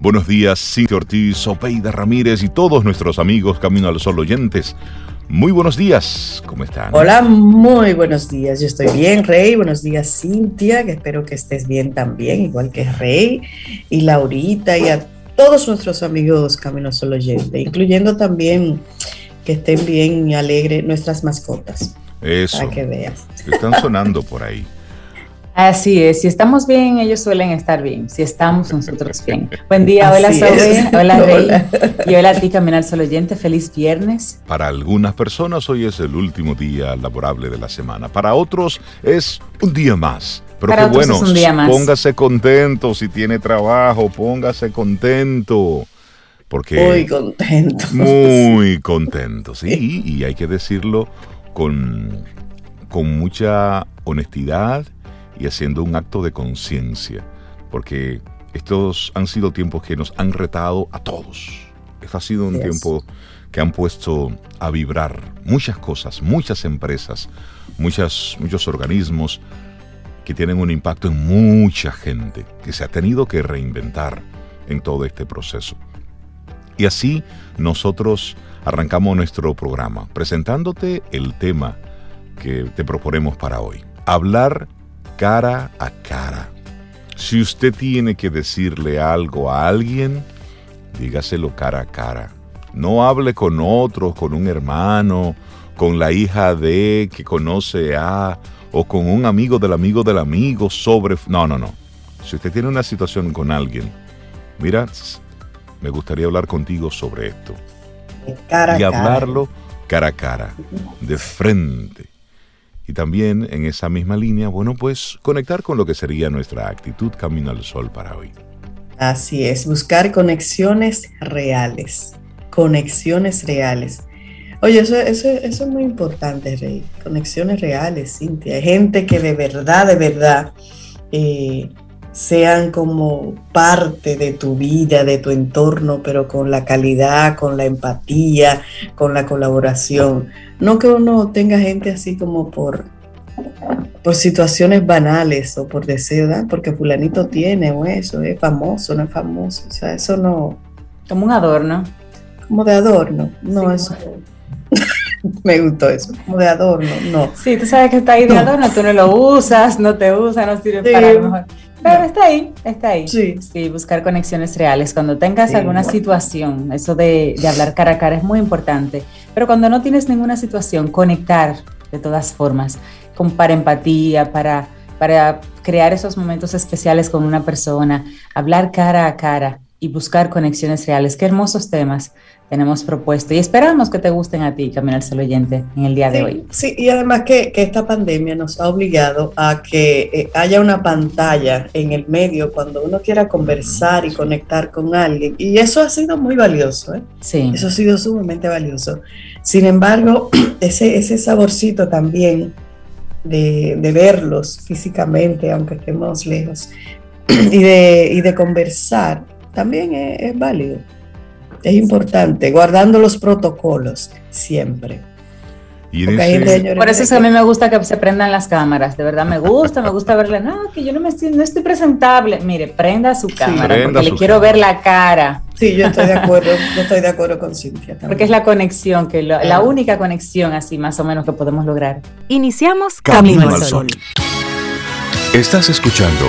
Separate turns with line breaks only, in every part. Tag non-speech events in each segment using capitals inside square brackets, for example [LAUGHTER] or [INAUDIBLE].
Buenos días, Cintia Ortiz, Opeida Ramírez y todos nuestros amigos Camino al Sol oyentes. Muy buenos días, ¿cómo están?
Hola, muy buenos días. Yo estoy bien, Rey. Buenos días, Cintia, que espero que estés bien también, igual que Rey y Laurita y a todos nuestros amigos Camino al Sol oyentes, incluyendo también que estén bien y alegres nuestras mascotas.
Eso.
Para que veas.
Están sonando por ahí. [LAUGHS]
Así es, si estamos bien, ellos suelen estar bien. Si estamos nosotros bien. [LAUGHS] Buen día, hola Sobe, [LAUGHS] hola Rey. Y hola a ti, Caminar Solo Oyente. Feliz viernes.
Para algunas personas hoy es el último día laborable de la semana. Para otros es un día más. Pero
Para
qué bueno,
es un día más.
póngase contento si tiene trabajo, póngase contento. Porque
Muy contento.
Muy [LAUGHS] contento, sí, y hay que decirlo con, con mucha honestidad y haciendo un acto de conciencia, porque estos han sido tiempos que nos han retado a todos. Esto ha sido un
Yes.
tiempo que han puesto a vibrar muchas cosas, muchas empresas, muchas, muchos organismos que tienen un impacto en mucha gente, que se ha tenido que reinventar en todo este proceso. Y así nosotros arrancamos nuestro programa presentándote el tema que te proponemos para hoy. Hablar cara a cara. Si usted tiene que decirle algo a alguien, dígaselo cara a cara. No hable con otro, con un hermano, con la hija de que conoce a, o con un amigo del amigo del amigo sobre... No, no, no. Si usted tiene una situación con alguien, mira, me gustaría hablar contigo sobre esto.
De cara a
y hablarlo cara a cara, de frente. Y también en esa misma línea, bueno, pues conectar con lo que sería nuestra actitud camino al sol para hoy.
Así es, buscar conexiones reales. Conexiones reales. Oye, eso, eso, eso es muy importante, Rey. Conexiones reales, Cintia. Gente que de verdad, de verdad, eh, sean como parte de tu vida, de tu entorno, pero con la calidad, con la empatía, con la colaboración. No que uno tenga gente así como por, por situaciones banales o por deseo, porque fulanito tiene o eso, es famoso, no es famoso, o sea, eso no,
Como un adorno.
como de adorno, no,
Sí,
eso, [LAUGHS] me gustó eso, como de adorno, no.
Sí, tú sabes que está ahí de
No.
adorno, tú no lo usas, no te usa, no sirve
Sí.
para lo mejor. Pero está ahí, está ahí.
Sí.
Sí, buscar conexiones reales. Cuando tengas
Sí.
alguna situación, eso de, de hablar cara a cara es muy importante. Pero cuando no tienes ninguna situación, conectar de todas formas, con, para empatía, para, para crear esos momentos especiales con una persona, hablar cara a cara y buscar conexiones reales. Qué hermosos temas tenemos propuesto y esperamos que te gusten a ti, Camino al Sol Oyente, en el día de
Sí,
hoy.
sí, y además que, que esta pandemia nos ha obligado a que eh, haya una pantalla en el medio cuando uno quiera conversar y conectar con alguien. Y eso ha sido muy valioso, ¿eh?
Sí.
Eso ha sido sumamente valioso. Sin embargo, [CLEARS THROAT] ese, ese saborcito también de, de verlos físicamente, aunque estemos lejos, [CLEARS THROAT] y de, y de conversar, también es, es válido. Es importante, guardando los protocolos siempre.
Y ese-
Por eso es que a mí me gusta que se prendan las cámaras, de verdad me gusta, me gusta verle, no, que yo no me estoy, no estoy presentable. Mire, prenda su cámara,
Prenda
porque
su
le quiero
cámara.
ver la cara,
Sí, yo estoy de acuerdo, [LAUGHS] yo estoy de acuerdo con Cintia también.
porque es la conexión, que lo- la única conexión así más o menos que podemos lograr.
Iniciamos
Camino
Camino,
al
al
Sol.
Sol.
Estás escuchando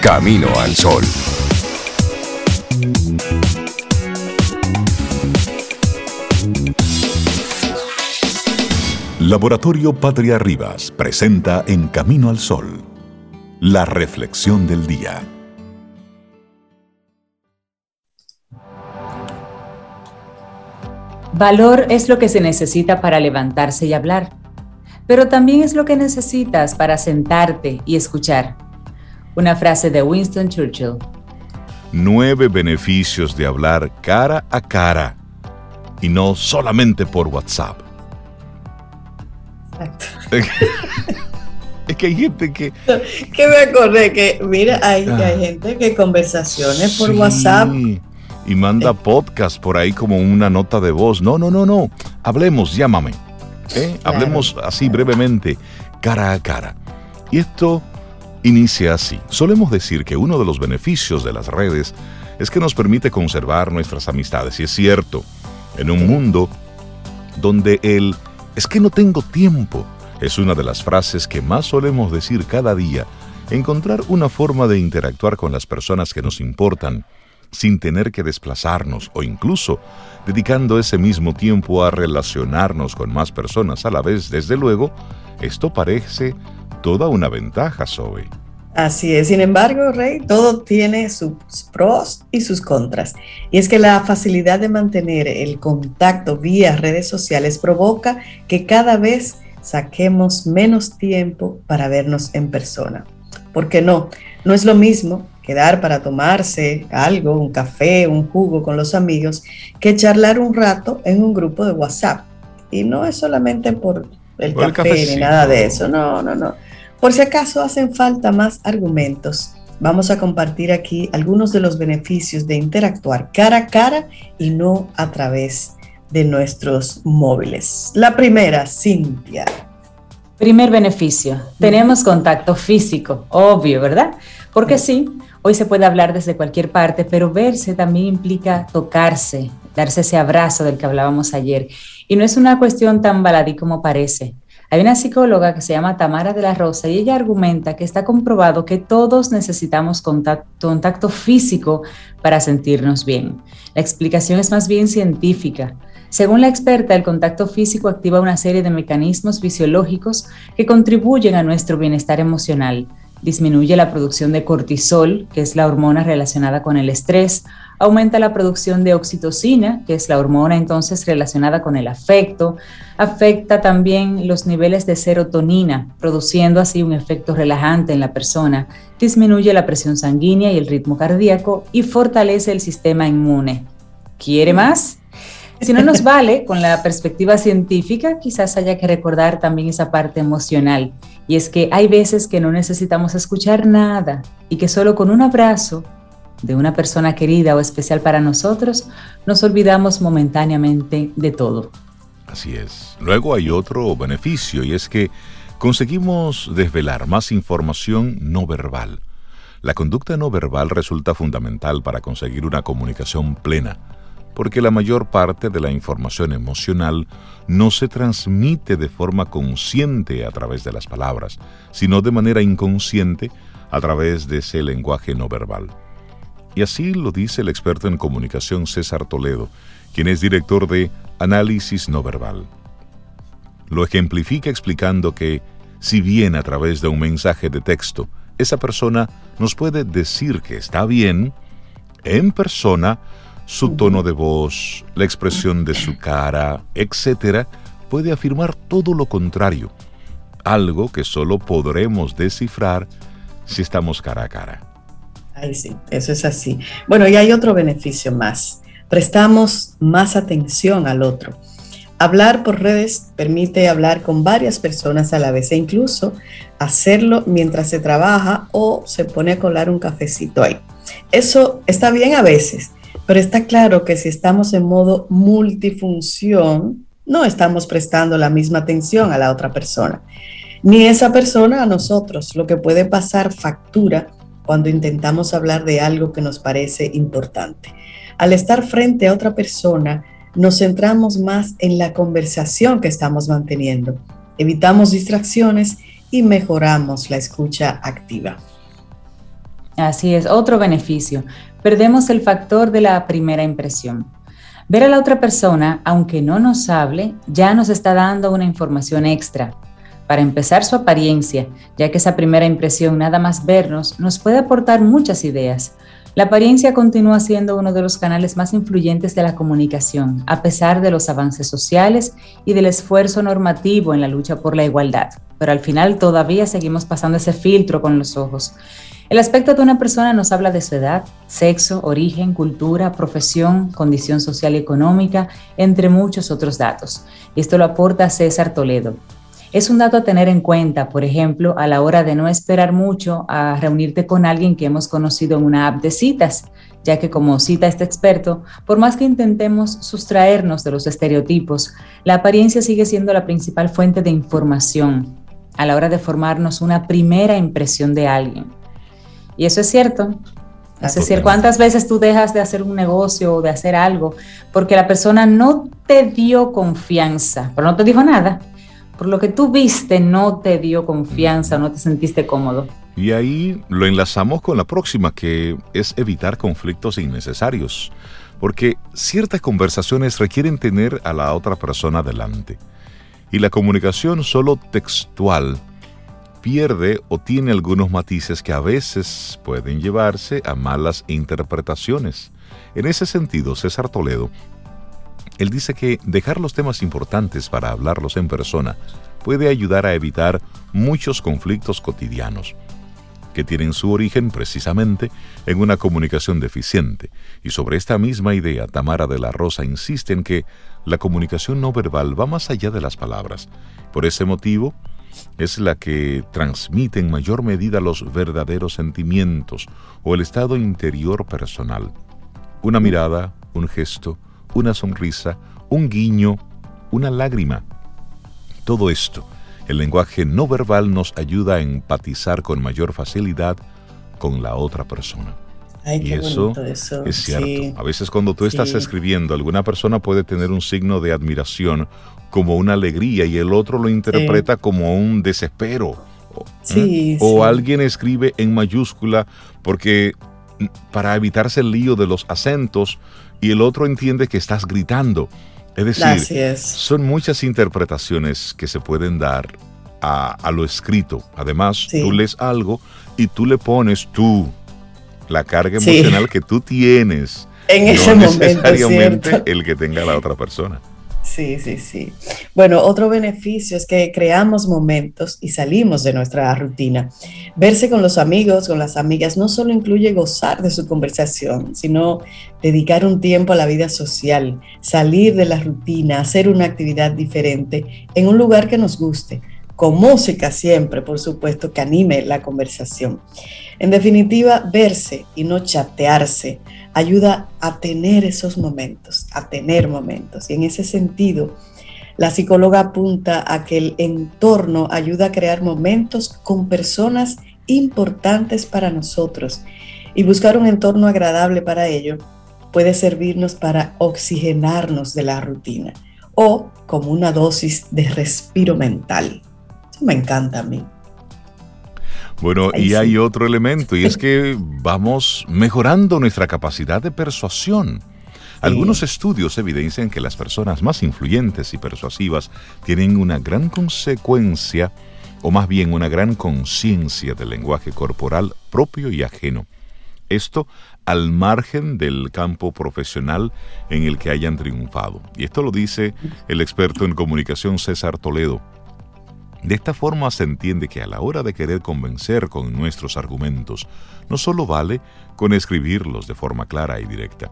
Camino al Sol.
Laboratorio Patria Rivas presenta En Camino al Sol, la reflexión del día.
Valor es lo que se necesita para levantarse y hablar, pero también es lo que necesitas para sentarte y escuchar. Una frase de Winston Churchill.
Nueve beneficios de hablar cara a cara y no solamente por WhatsApp.
Exacto.
Es que hay gente que...
Que me acordé que, mira, hay,
Ah.
hay gente que conversaciones por
Sí,
WhatsApp.
Y manda podcast por ahí como una nota de voz. No, no, no, no. Hablemos, llámame. ¿eh?
Claro.
Hablemos así brevemente, cara a cara. Y esto inicia así. Solemos decir que uno de los beneficios de las redes es que nos permite conservar nuestras amistades. Y es cierto, en un mundo donde el es que no tengo tiempo es una de las frases que más solemos decir cada día, encontrar una forma de interactuar con las personas que nos importan sin tener que desplazarnos o incluso dedicando ese mismo tiempo a relacionarnos con más personas a la vez, desde luego, esto parece toda una ventaja, Zoe.
Así es, sin embargo, Rey, todo tiene sus pros y sus contras. Y es que la facilidad de mantener el contacto vía redes sociales provoca que cada vez saquemos menos tiempo para vernos en persona. ¿Por qué no? No es lo mismo quedar para tomarse algo, un café, un jugo con los amigos, que charlar un rato en un grupo de WhatsApp. Y no es solamente por el café ni nada de eso, no, no, no. Por si acaso hacen falta más argumentos, vamos a compartir aquí algunos de los beneficios de interactuar cara a cara y no a través de nuestros móviles. La primera, Cintia.
Primer beneficio, tenemos contacto físico, obvio, ¿verdad? Porque sí, hoy se puede hablar desde cualquier parte, pero verse también implica tocarse, darse ese abrazo del que hablábamos ayer. Y no es una cuestión tan baladí como parece. Hay una psicóloga que se llama Tamara de la Rosa y ella argumenta que está comprobado que todos necesitamos contacto, físico para sentirnos bien. La explicación es más bien científica. Según la experta, el contacto físico activa una serie de mecanismos fisiológicos que contribuyen a nuestro bienestar emocional. Disminuye la producción de cortisol, que es la hormona relacionada con el estrés, aumenta la producción de oxitocina, que es la hormona entonces relacionada con el afecto, afecta también los niveles de serotonina, produciendo así un efecto relajante en la persona, disminuye la presión sanguínea y el ritmo cardíaco y fortalece el sistema inmune. ¿Quiere más? Si no nos vale con la perspectiva científica, quizás haya que recordar también esa parte emocional. Y es que hay veces que no necesitamos escuchar nada y que solo con un abrazo de una persona querida o especial para nosotros, nos olvidamos momentáneamente de todo.
Así es. Luego hay otro beneficio y es que conseguimos desvelar más información no verbal. La conducta no verbal resulta fundamental para conseguir una comunicación plena, porque la mayor parte de la información emocional no se transmite de forma consciente a través de las palabras, sino de manera inconsciente a través de ese lenguaje no verbal. Y así lo dice el experto en comunicación César Toledo, quien es director de Análisis No Verbal. Lo ejemplifica explicando que, si bien a través de un mensaje de texto, esa persona nos puede decir que está bien, en persona, su tono de voz, la expresión de su cara, etc., puede afirmar todo lo contrario, algo que solo podremos descifrar si estamos cara a cara.
Ay, sí, eso es así. Bueno, y hay otro beneficio más. Prestamos más atención al otro. Hablar por redes permite hablar con varias personas a la vez e incluso hacerlo mientras se trabaja o se pone a colar un cafecito ahí. Eso está bien a veces, pero está claro que si estamos en modo multifunción, no estamos prestando la misma atención a la otra persona, ni esa persona a nosotros, lo que puede pasar factura cuando intentamos hablar de algo que nos parece importante. Al estar frente a otra persona, nos centramos más en la conversación que estamos manteniendo, evitamos distracciones y mejoramos la escucha activa.
Así es, otro beneficio. Perdemos el factor de la primera impresión. Ver a la otra persona, aunque no nos hable, ya nos está dando una información extra, para empezar, su apariencia, ya que esa primera impresión, nada más vernos, nos puede aportar muchas ideas. La apariencia continúa siendo uno de los canales más influyentes de la comunicación, a pesar de los avances sociales y del esfuerzo normativo en la lucha por la igualdad. Pero al final todavía seguimos pasando ese filtro con los ojos. El aspecto de una persona nos habla de su edad, sexo, origen, cultura, profesión, condición social y económica, entre muchos otros datos. Y esto lo aporta César Toledo, es un dato a tener en cuenta, por ejemplo, a la hora de no esperar mucho a reunirte con alguien que hemos conocido en una app de citas, ya que como cita este experto, por más que intentemos sustraernos de los estereotipos, la apariencia sigue siendo la principal fuente de información a la hora de formarnos una primera impresión de alguien. Y eso es cierto. Es decir, ¿cuántas veces tú dejas de hacer un negocio o de hacer algo porque la persona no te dio confianza, pero no te dijo nada? Por lo que tú viste no te dio confianza, no te sentiste cómodo.
Y ahí lo enlazamos con la próxima, que es evitar conflictos innecesarios, porque ciertas conversaciones requieren tener a la otra persona delante. Y la comunicación solo textual pierde o tiene algunos matices que a veces pueden llevarse a malas interpretaciones. En ese sentido, César Toledo, él dice que dejar los temas importantes para hablarlos en persona puede ayudar a evitar muchos conflictos cotidianos que tienen su origen precisamente en una comunicación deficiente. Y sobre esta misma idea, Tamara de la Rosa insiste en que la comunicación no verbal va más allá de las palabras. Por ese motivo, es la que transmite en mayor medida los verdaderos sentimientos o el estado interior personal. Una mirada, un gesto, una sonrisa, un guiño, una lágrima. Todo esto el lenguaje no verbal nos ayuda a empatizar con mayor facilidad con la otra persona. y eso, es cierto. A veces cuando tú estás escribiendo, alguna persona puede tener un signo de admiración como una alegría y el otro lo interpreta como un desespero. ¿eh? o alguien escribe en mayúscula porque mm, para evitarse el lío de los acentos y el otro entiende que estás gritando. Es decir, son muchas interpretaciones que se pueden dar a, lo escrito. Además, tú lees algo y tú le pones tú la carga emocional que tú tienes.
En ese momento.
Necesariamente el que tenga la otra persona.
Sí, sí, sí. Bueno, otro beneficio es que creamos momentos y salimos de nuestra rutina. Verse con los amigos, con las amigas, no solo incluye gozar de su conversación, sino dedicar un tiempo a la vida social, salir de la rutina, hacer una actividad diferente en un lugar que nos guste, con música siempre, por supuesto, que anime la conversación. En definitiva, verse y no chatearse ayuda a tener esos momentos, a tener momentos. Y en ese sentido, la psicóloga apunta a que el entorno ayuda a crear momentos con personas importantes para nosotros. Y buscar un entorno agradable para ello puede servirnos para oxigenarnos de la rutina o como una dosis de respiro mental. Me encanta a mí.
Bueno, y hay otro elemento, y es [LAUGHS] que vamos mejorando nuestra capacidad de persuasión. Algunos estudios evidencian que las personas más influyentes y persuasivas tienen una gran consecuencia, o más bien una gran conciencia del lenguaje corporal propio y ajeno. Esto al margen del campo profesional en el que hayan triunfado. Y esto lo dice el experto en comunicación César Toledo. De esta forma se entiende que a la hora de querer convencer con nuestros argumentos, no solo vale con escribirlos de forma clara y directa,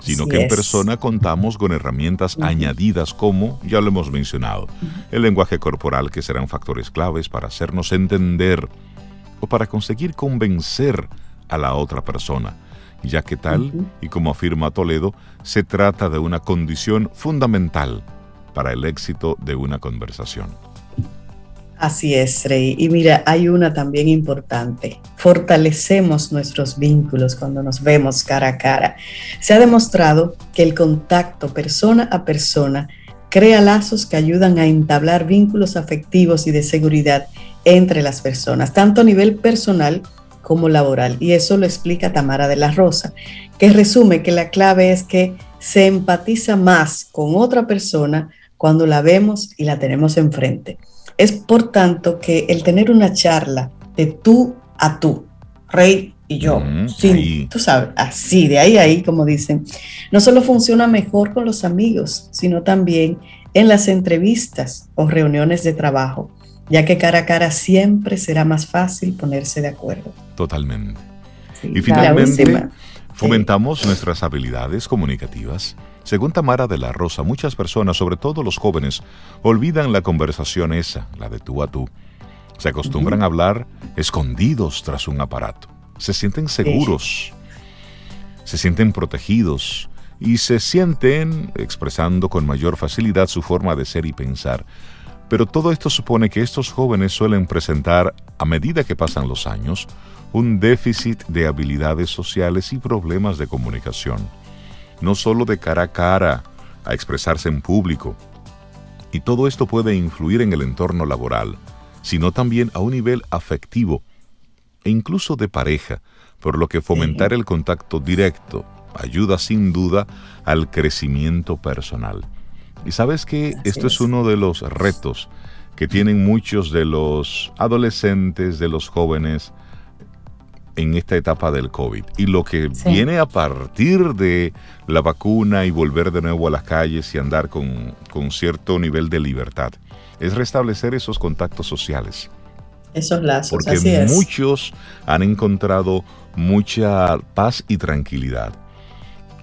sino que en persona contamos con herramientas añadidas como, ya lo hemos mencionado, el lenguaje corporal que serán factores claves para hacernos entender o para conseguir convencer a la otra persona, ya que tal, y como afirma Toledo, se trata de una condición fundamental para el éxito de una conversación.
Así es, Rey. Y mira, hay una también importante. Fortalecemos nuestros vínculos cuando nos vemos cara a cara. Se ha demostrado que el contacto persona a persona crea lazos que ayudan a entablar vínculos afectivos y de seguridad entre las personas, tanto a nivel personal como laboral. Y eso lo explica Tamara de la Rosa, que resume que la clave es que se empatiza más con otra persona cuando la vemos y la tenemos enfrente. Es por tanto que el tener una charla de tú a tú, Rey y yo, sí, tú sabes, así, de ahí a ahí, como dicen, no solo funciona mejor con los amigos, sino también en las entrevistas o reuniones de trabajo, ya que cara a cara siempre será más fácil ponerse de acuerdo.
Totalmente. y finalmente, fomentamos nuestras habilidades comunicativas según Tamara de la Rosa, muchas personas, sobre todo los jóvenes, olvidan la conversación esa, la de tú a tú. Se acostumbran a hablar escondidos tras un aparato. Se sienten seguros, se sienten protegidos y se sienten expresando con mayor facilidad su forma de ser y pensar. Pero todo esto supone que estos jóvenes suelen presentar, a medida que pasan los años, un déficit de habilidades sociales y problemas de comunicación, no solo de cara a cara, a expresarse en público. Y todo esto puede influir en el entorno laboral, sino también a un nivel afectivo e incluso de pareja, por lo que fomentar el contacto directo ayuda sin duda al crecimiento personal. Y sabes que esto es uno de los retos que tienen muchos de los adolescentes, de los jóvenes en esta etapa del COVID. Y lo que viene a partir de la vacuna y volver de nuevo a las calles y andar con, con cierto nivel de libertad es restablecer esos contactos sociales.
Esos lazos.
Porque muchos han encontrado mucha paz y tranquilidad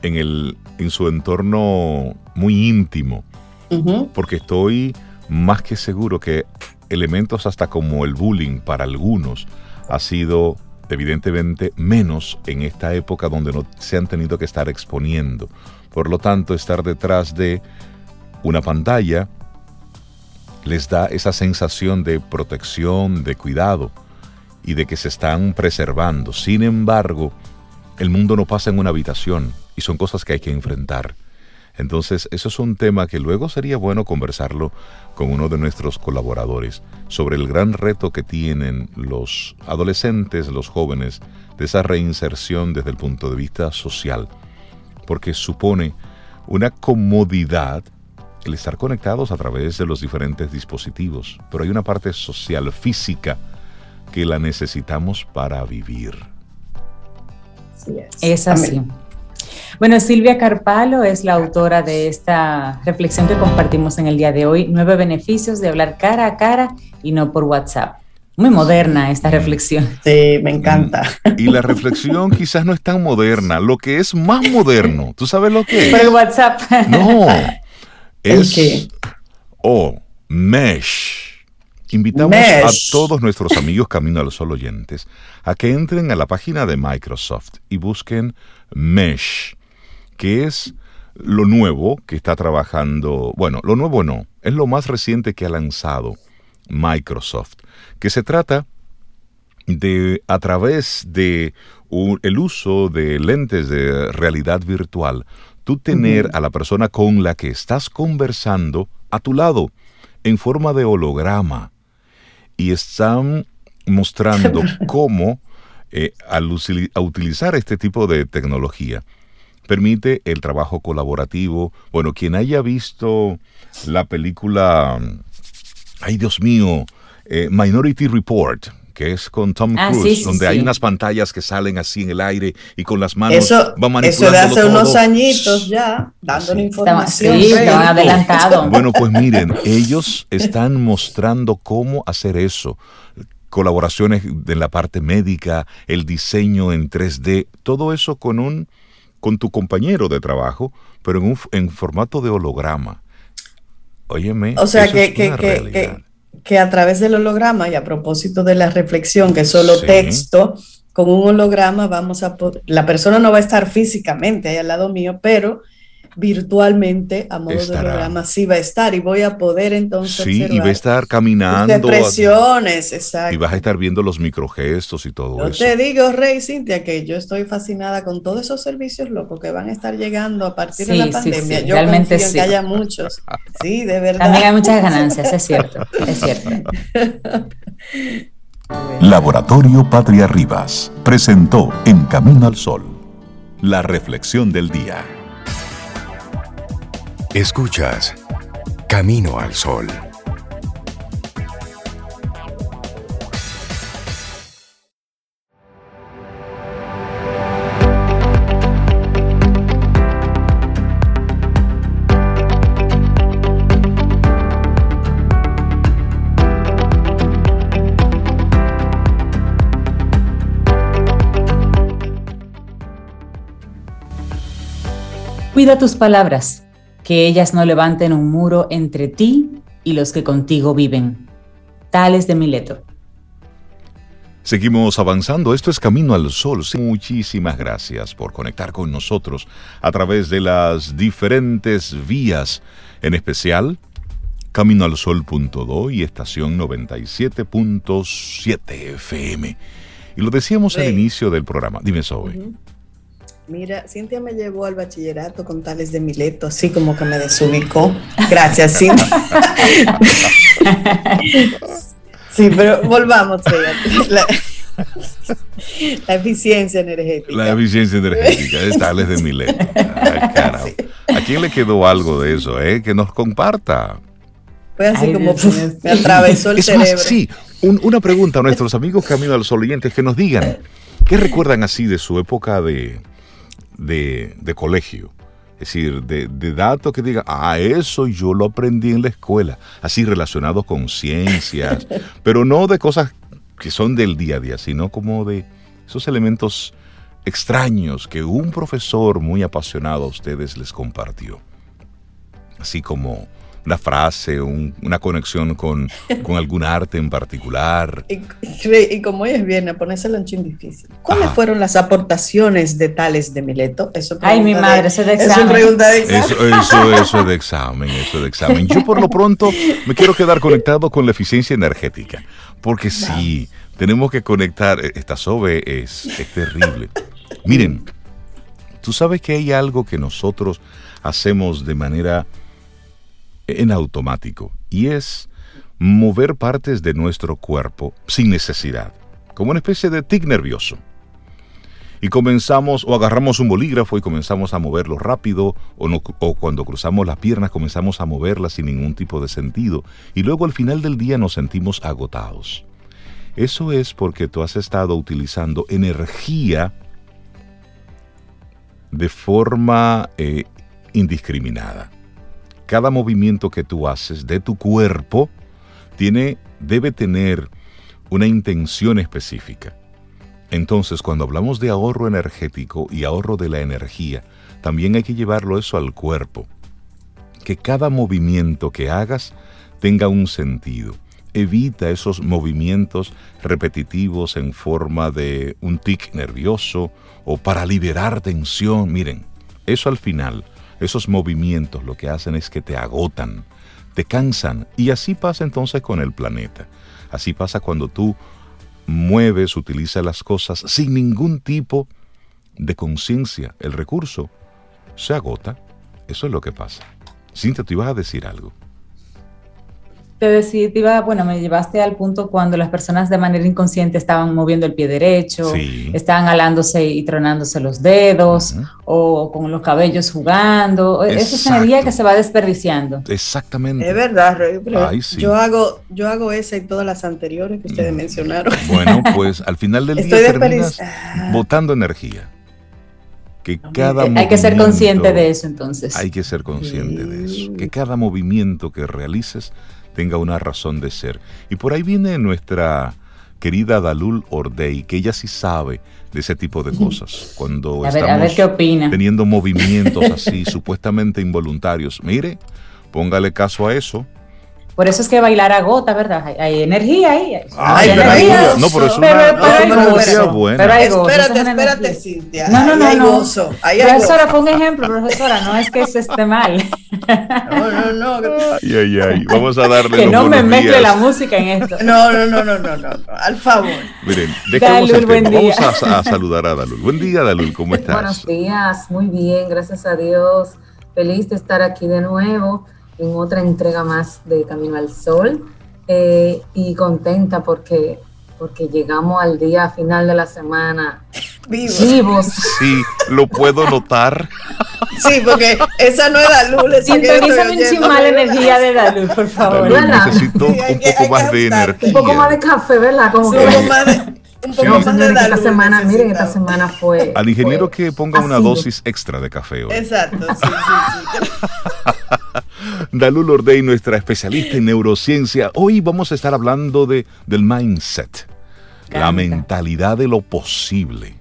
en, el, en su entorno muy íntimo. Porque estoy más que seguro que elementos hasta como el bullying para algunos ha sido evidentemente menos en esta época donde no se han tenido que estar exponiendo. Por lo tanto, estar detrás de una pantalla les da esa sensación de protección, de cuidado y de que se están preservando. Sin embargo, el mundo no pasa en una habitación y son cosas que hay que enfrentar. Entonces, eso es un tema que luego sería bueno conversarlo con uno de nuestros colaboradores sobre el gran reto que tienen los adolescentes, los jóvenes, de esa reinserción desde el punto de vista social, porque supone una comodidad el estar conectados a través de los diferentes dispositivos, pero hay una parte social, física, que la necesitamos para vivir.
es. así. Bueno, Silvia Carpalo es la autora de esta reflexión que compartimos en el día de hoy, nueve beneficios de hablar cara a cara y no por WhatsApp. Muy moderna esta reflexión.
Sí, me encanta.
Y la reflexión quizás no es tan moderna. Lo que es más moderno, ¿tú sabes lo que es?
Por el WhatsApp.
No, [LAUGHS] es... ¿El Oh, Mesh. Invitamos a todos nuestros amigos Camino al Sol oyentes a que entren a la página de Microsoft y busquen Mesh, que es lo nuevo que está trabajando, bueno, lo nuevo no, es lo más reciente que ha lanzado Microsoft, que se trata de a través de el uso de lentes de realidad virtual, tú tener a la persona con la que estás conversando a tu lado en forma de holograma y están mostrando [LAUGHS] cómo eh, al utilizar este tipo de tecnología permite el trabajo colaborativo. Bueno, quien haya visto la película, ay Dios mío, eh, Minority Report, que es con Tom ah, Cruise, donde hay unas pantallas que salen así en el aire y con las manos
eso, va manipulando Eso de hace unos añitos ya, dando información.
Sí, adelantado. [LAUGHS]
Bueno, pues miren, ellos están mostrando cómo hacer eso. Colaboraciones de la parte médica, el diseño en 3D, todo eso con un con tu compañero de trabajo, pero en, un, en formato de holograma. Óyeme,
o sea que, que, que, que a través del holograma y a propósito de la reflexión, que es solo texto, con un holograma vamos a la persona no va a estar físicamente ahí al lado mío, pero virtualmente a modo de programa sí va a estar y voy a poder entonces
sí y va a estar caminando
expresiones exacto.
y vas a estar viendo los microgestos y todo
eso. te digo Rey Cintia que yo estoy fascinada con todos esos servicios locos que van a estar llegando a partir de la pandemia. yo
realmente
confío en que haya muchos. Sí de verdad.
También hay muchas ganancias es cierto es cierto. [LAUGHS]
Laboratorio Patria Rivas presentó En Camino al Sol la reflexión del día. Escuchas Camino al Sol.
Cuida tus palabras que ellas no levanten un muro entre ti y los que contigo viven. Tales de Mileto.
Seguimos avanzando, esto es Camino al Sol. Muchísimas gracias por conectar con nosotros a través de las diferentes vías, en especial caminoalsol.do y estación 97.7 FM. Y lo decíamos al inicio del programa. Dime, Zoe.
Mira, Cintia me llevó al bachillerato con tales de Mileto, así como que me desubicó. Gracias, Cintia. [LAUGHS] sí, pero volvamos. La, la eficiencia energética.
La eficiencia energética es Tales de Milet. Ay, caramba. ¿A quién le quedó algo de eso? Eh? Que nos comparta.
Fue así
Ay,
como
Dios
me atravesó el
Es
cerebro.
más, sí, un- una pregunta a nuestros amigos Camino al Sol oyentes que nos digan, ¿qué recuerdan así de su época de, de, de colegio? Es decir, de, de datos que digan, ah, eso yo lo aprendí en la escuela, así relacionados con ciencias, [LAUGHS] pero no de cosas que son del día a día, sino como de esos elementos extraños que un profesor muy apasionado a ustedes les compartió. Así como una frase, un- una conexión con, con algún arte en particular. [LAUGHS]
Y, y- y como hoy es viernes, ponérselo en chin difícil. ¿Cuáles
Ajá.
fueron las aportaciones de tales de Mileto? Eso
Ay, mi madre, eso es de
Eso
examen.
pregunta de examen.
Eso, eso, eso es de examen, eso es de examen. Yo por lo pronto me quiero quedar conectado con la eficiencia energética, porque sí, tenemos que conectar, eh, esta SOBE es, es terrible. Miren, tú sabes que hay algo que nosotros hacemos de manera en automático y es mover partes de nuestro cuerpo sin necesidad, como una especie de tic nervioso. Y comenzamos o agarramos un bolígrafo y comenzamos a moverlo rápido o, cuando cruzamos las piernas comenzamos a moverlas sin ningún tipo de sentido y luego al final del día nos sentimos agotados. Eso es porque tú has estado utilizando energía de forma eh, indiscriminada. Cada movimiento que tú haces de tu cuerpo tiene, debe tener una intención específica. Entonces, cuando hablamos de ahorro energético y ahorro de la energía, también hay que llevarlo eso al cuerpo. Que cada movimiento que hagas tenga un sentido. Evita esos movimientos repetitivos en forma de un tic nervioso o para liberar tensión. Miren, eso al final, esos movimientos lo que hacen es que te agotan, te cansan y así pasa entonces con el planeta. Así pasa cuando tú mueves, utilizas las cosas sin ningún tipo de conciencia. El recurso se agota. Eso es lo que pasa. Cintia, tú ibas a decir algo.
Te decía, te iba, bueno, me llevaste al punto cuando las personas de manera inconsciente estaban moviendo el pie derecho,
Sí.
estaban alándose y tronándose los dedos, o con los cabellos jugando. Esa es
Exacto.
energía que se va desperdiciando.
Exactamente.
Es verdad, Rey, pero
Ay, sí.
yo hago, yo hago esa y todas las anteriores que ustedes
Mm.
mencionaron.
Bueno, [LAUGHS] pues al final del
Estoy
día terminas
desperdiciando.
botando energía. Que cada
Hay que ser consciente de eso entonces.
Hay que ser consciente de eso. Que cada movimiento que realices tenga una razón de ser. Y por ahí viene nuestra querida Dalul Ordey, que ella sí sabe de ese tipo de [LAUGHS] cosas. Cuando
a, ver,
estamos
a ver qué opina.
teniendo movimientos así, [LAUGHS] supuestamente involuntarios. Mire, póngale caso a eso.
Por eso es que bailar agota, ¿verdad? Hay, hay energía ahí. hay-
Ay,
hay
pero hay
energía.
gozo.
no, pero es
Pero-
una,
pero
es
hay
una
gozo.
energía buena.
Pero hay gozo,
Espérate,
es
espérate,
energía.
Cintia.
No, no, no,
hay
no.
gozo. Hay
Profesora,
gozo.
fue un ejemplo, profesora, no es que se esté mal.
No, no, no. que-
Ay, ay, ay. Vamos a darle
que
los
no me mezcle
días.
la música en esto.
No, no, no, no, no, no. Al favor.
Miren, dejemos
Dalul,
el
buen
tema.
día.
Vamos a, a saludar a Dalul. Buen día, Dalul, ¿cómo estás?
Buenos días, muy bien, gracias a Dios. Feliz de estar aquí de nuevo en otra entrega más de Camino al Sol eh, y contenta porque, porque llegamos al día final de la semana [LAUGHS]
Vivo.
vivos.
Sí, lo puedo notar.
Sí, porque esa no es la luz.
Sintonízame un chimal energía de Dalul, por favor.
Necesito
Sí,
un
que-
poco
que
más de energía.
Un poco más de café, ¿verdad? Como
Sí,
que-
un poco más de, un poco
No,
más de la
esta
luz
semana, miren, esta semana fue.
Al ingeniero
fue
que ponga una dosis extra de café hoy.
Exacto, sí, sí, sí. [LAUGHS] [LAUGHS]
Dalul Ordey, nuestra especialista en neurociencia. Hoy vamos a estar hablando de, del mindset, la mentalidad de lo posible.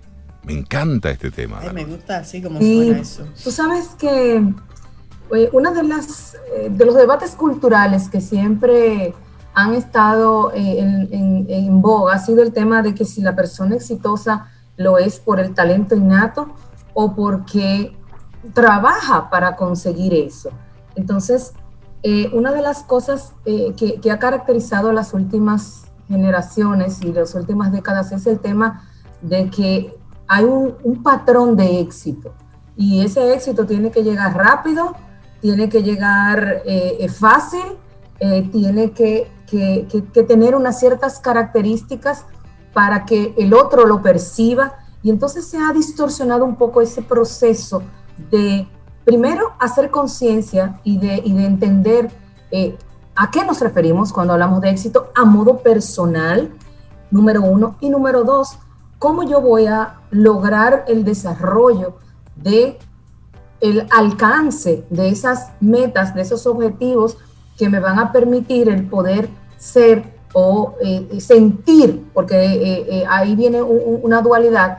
Me encanta este tema.
Ay, me gusta así como suena eso.
Tú sabes que eh, uno de, las, eh, de los debates culturales que siempre han estado eh, en, en- en boga ha sido el tema de que si la persona exitosa lo es por el talento innato o porque trabaja para conseguir eso. Entonces, eh, una de las cosas eh, que, que ha caracterizado las últimas generaciones y las últimas décadas es el tema de que hay un, patrón de éxito. Y ese éxito tiene que llegar rápido, tiene que llegar eh, fácil, tiene que, que tener unas ciertas características para que el otro lo perciba. Y entonces se ha distorsionado un poco ese proceso de, primero, hacer conciencia y de, de, entender eh, a qué nos referimos cuando hablamos de éxito a modo personal, número uno, y número dos, cómo yo voy a lograr el desarrollo de el alcance de esas metas, de esos objetivos que me van a permitir el poder ser o eh, sentir, porque eh, ahí viene una dualidad,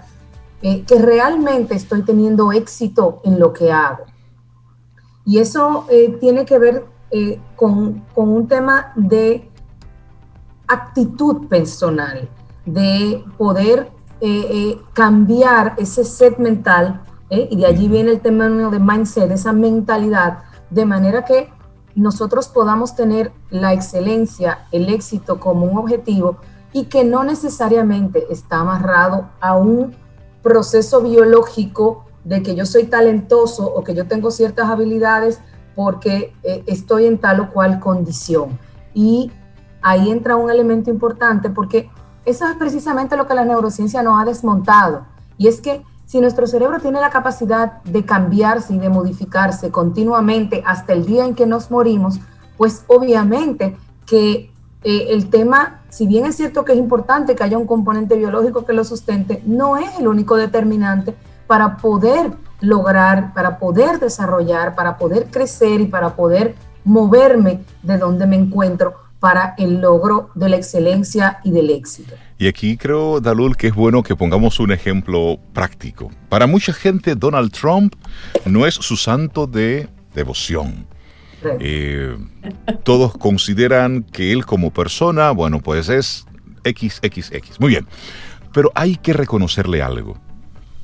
que realmente estoy teniendo éxito en lo que hago. Y eso eh, tiene que ver eh, con, con, un tema de actitud personal, de poder cambiar ese set mental, y de allí viene el término de mindset, esa mentalidad, de manera que nosotros podamos tener la excelencia, el éxito como un objetivo y que no necesariamente está amarrado a un proceso biológico de que yo soy talentoso o que yo tengo ciertas habilidades porque eh, estoy en tal o cual condición. Y ahí entra un elemento importante porque eso es precisamente lo que la neurociencia nos ha desmontado. Y es que si nuestro cerebro tiene la capacidad de cambiarse y de modificarse continuamente hasta el día en que nos morimos, pues obviamente que eh, el tema, si bien es cierto que es importante que haya un componente biológico que lo sustente, no es el único determinante para poder lograr, para poder desarrollar, para poder crecer y para poder moverme de donde me encuentro para el logro de la excelencia y del éxito.
Y aquí creo, Dalul, que es bueno que pongamos un ejemplo práctico. Para mucha gente, Donald Trump no es su santo de devoción eh, todos consideran que él como persona, bueno, pues es XXX. Muy bien. Pero hay que reconocerle algo.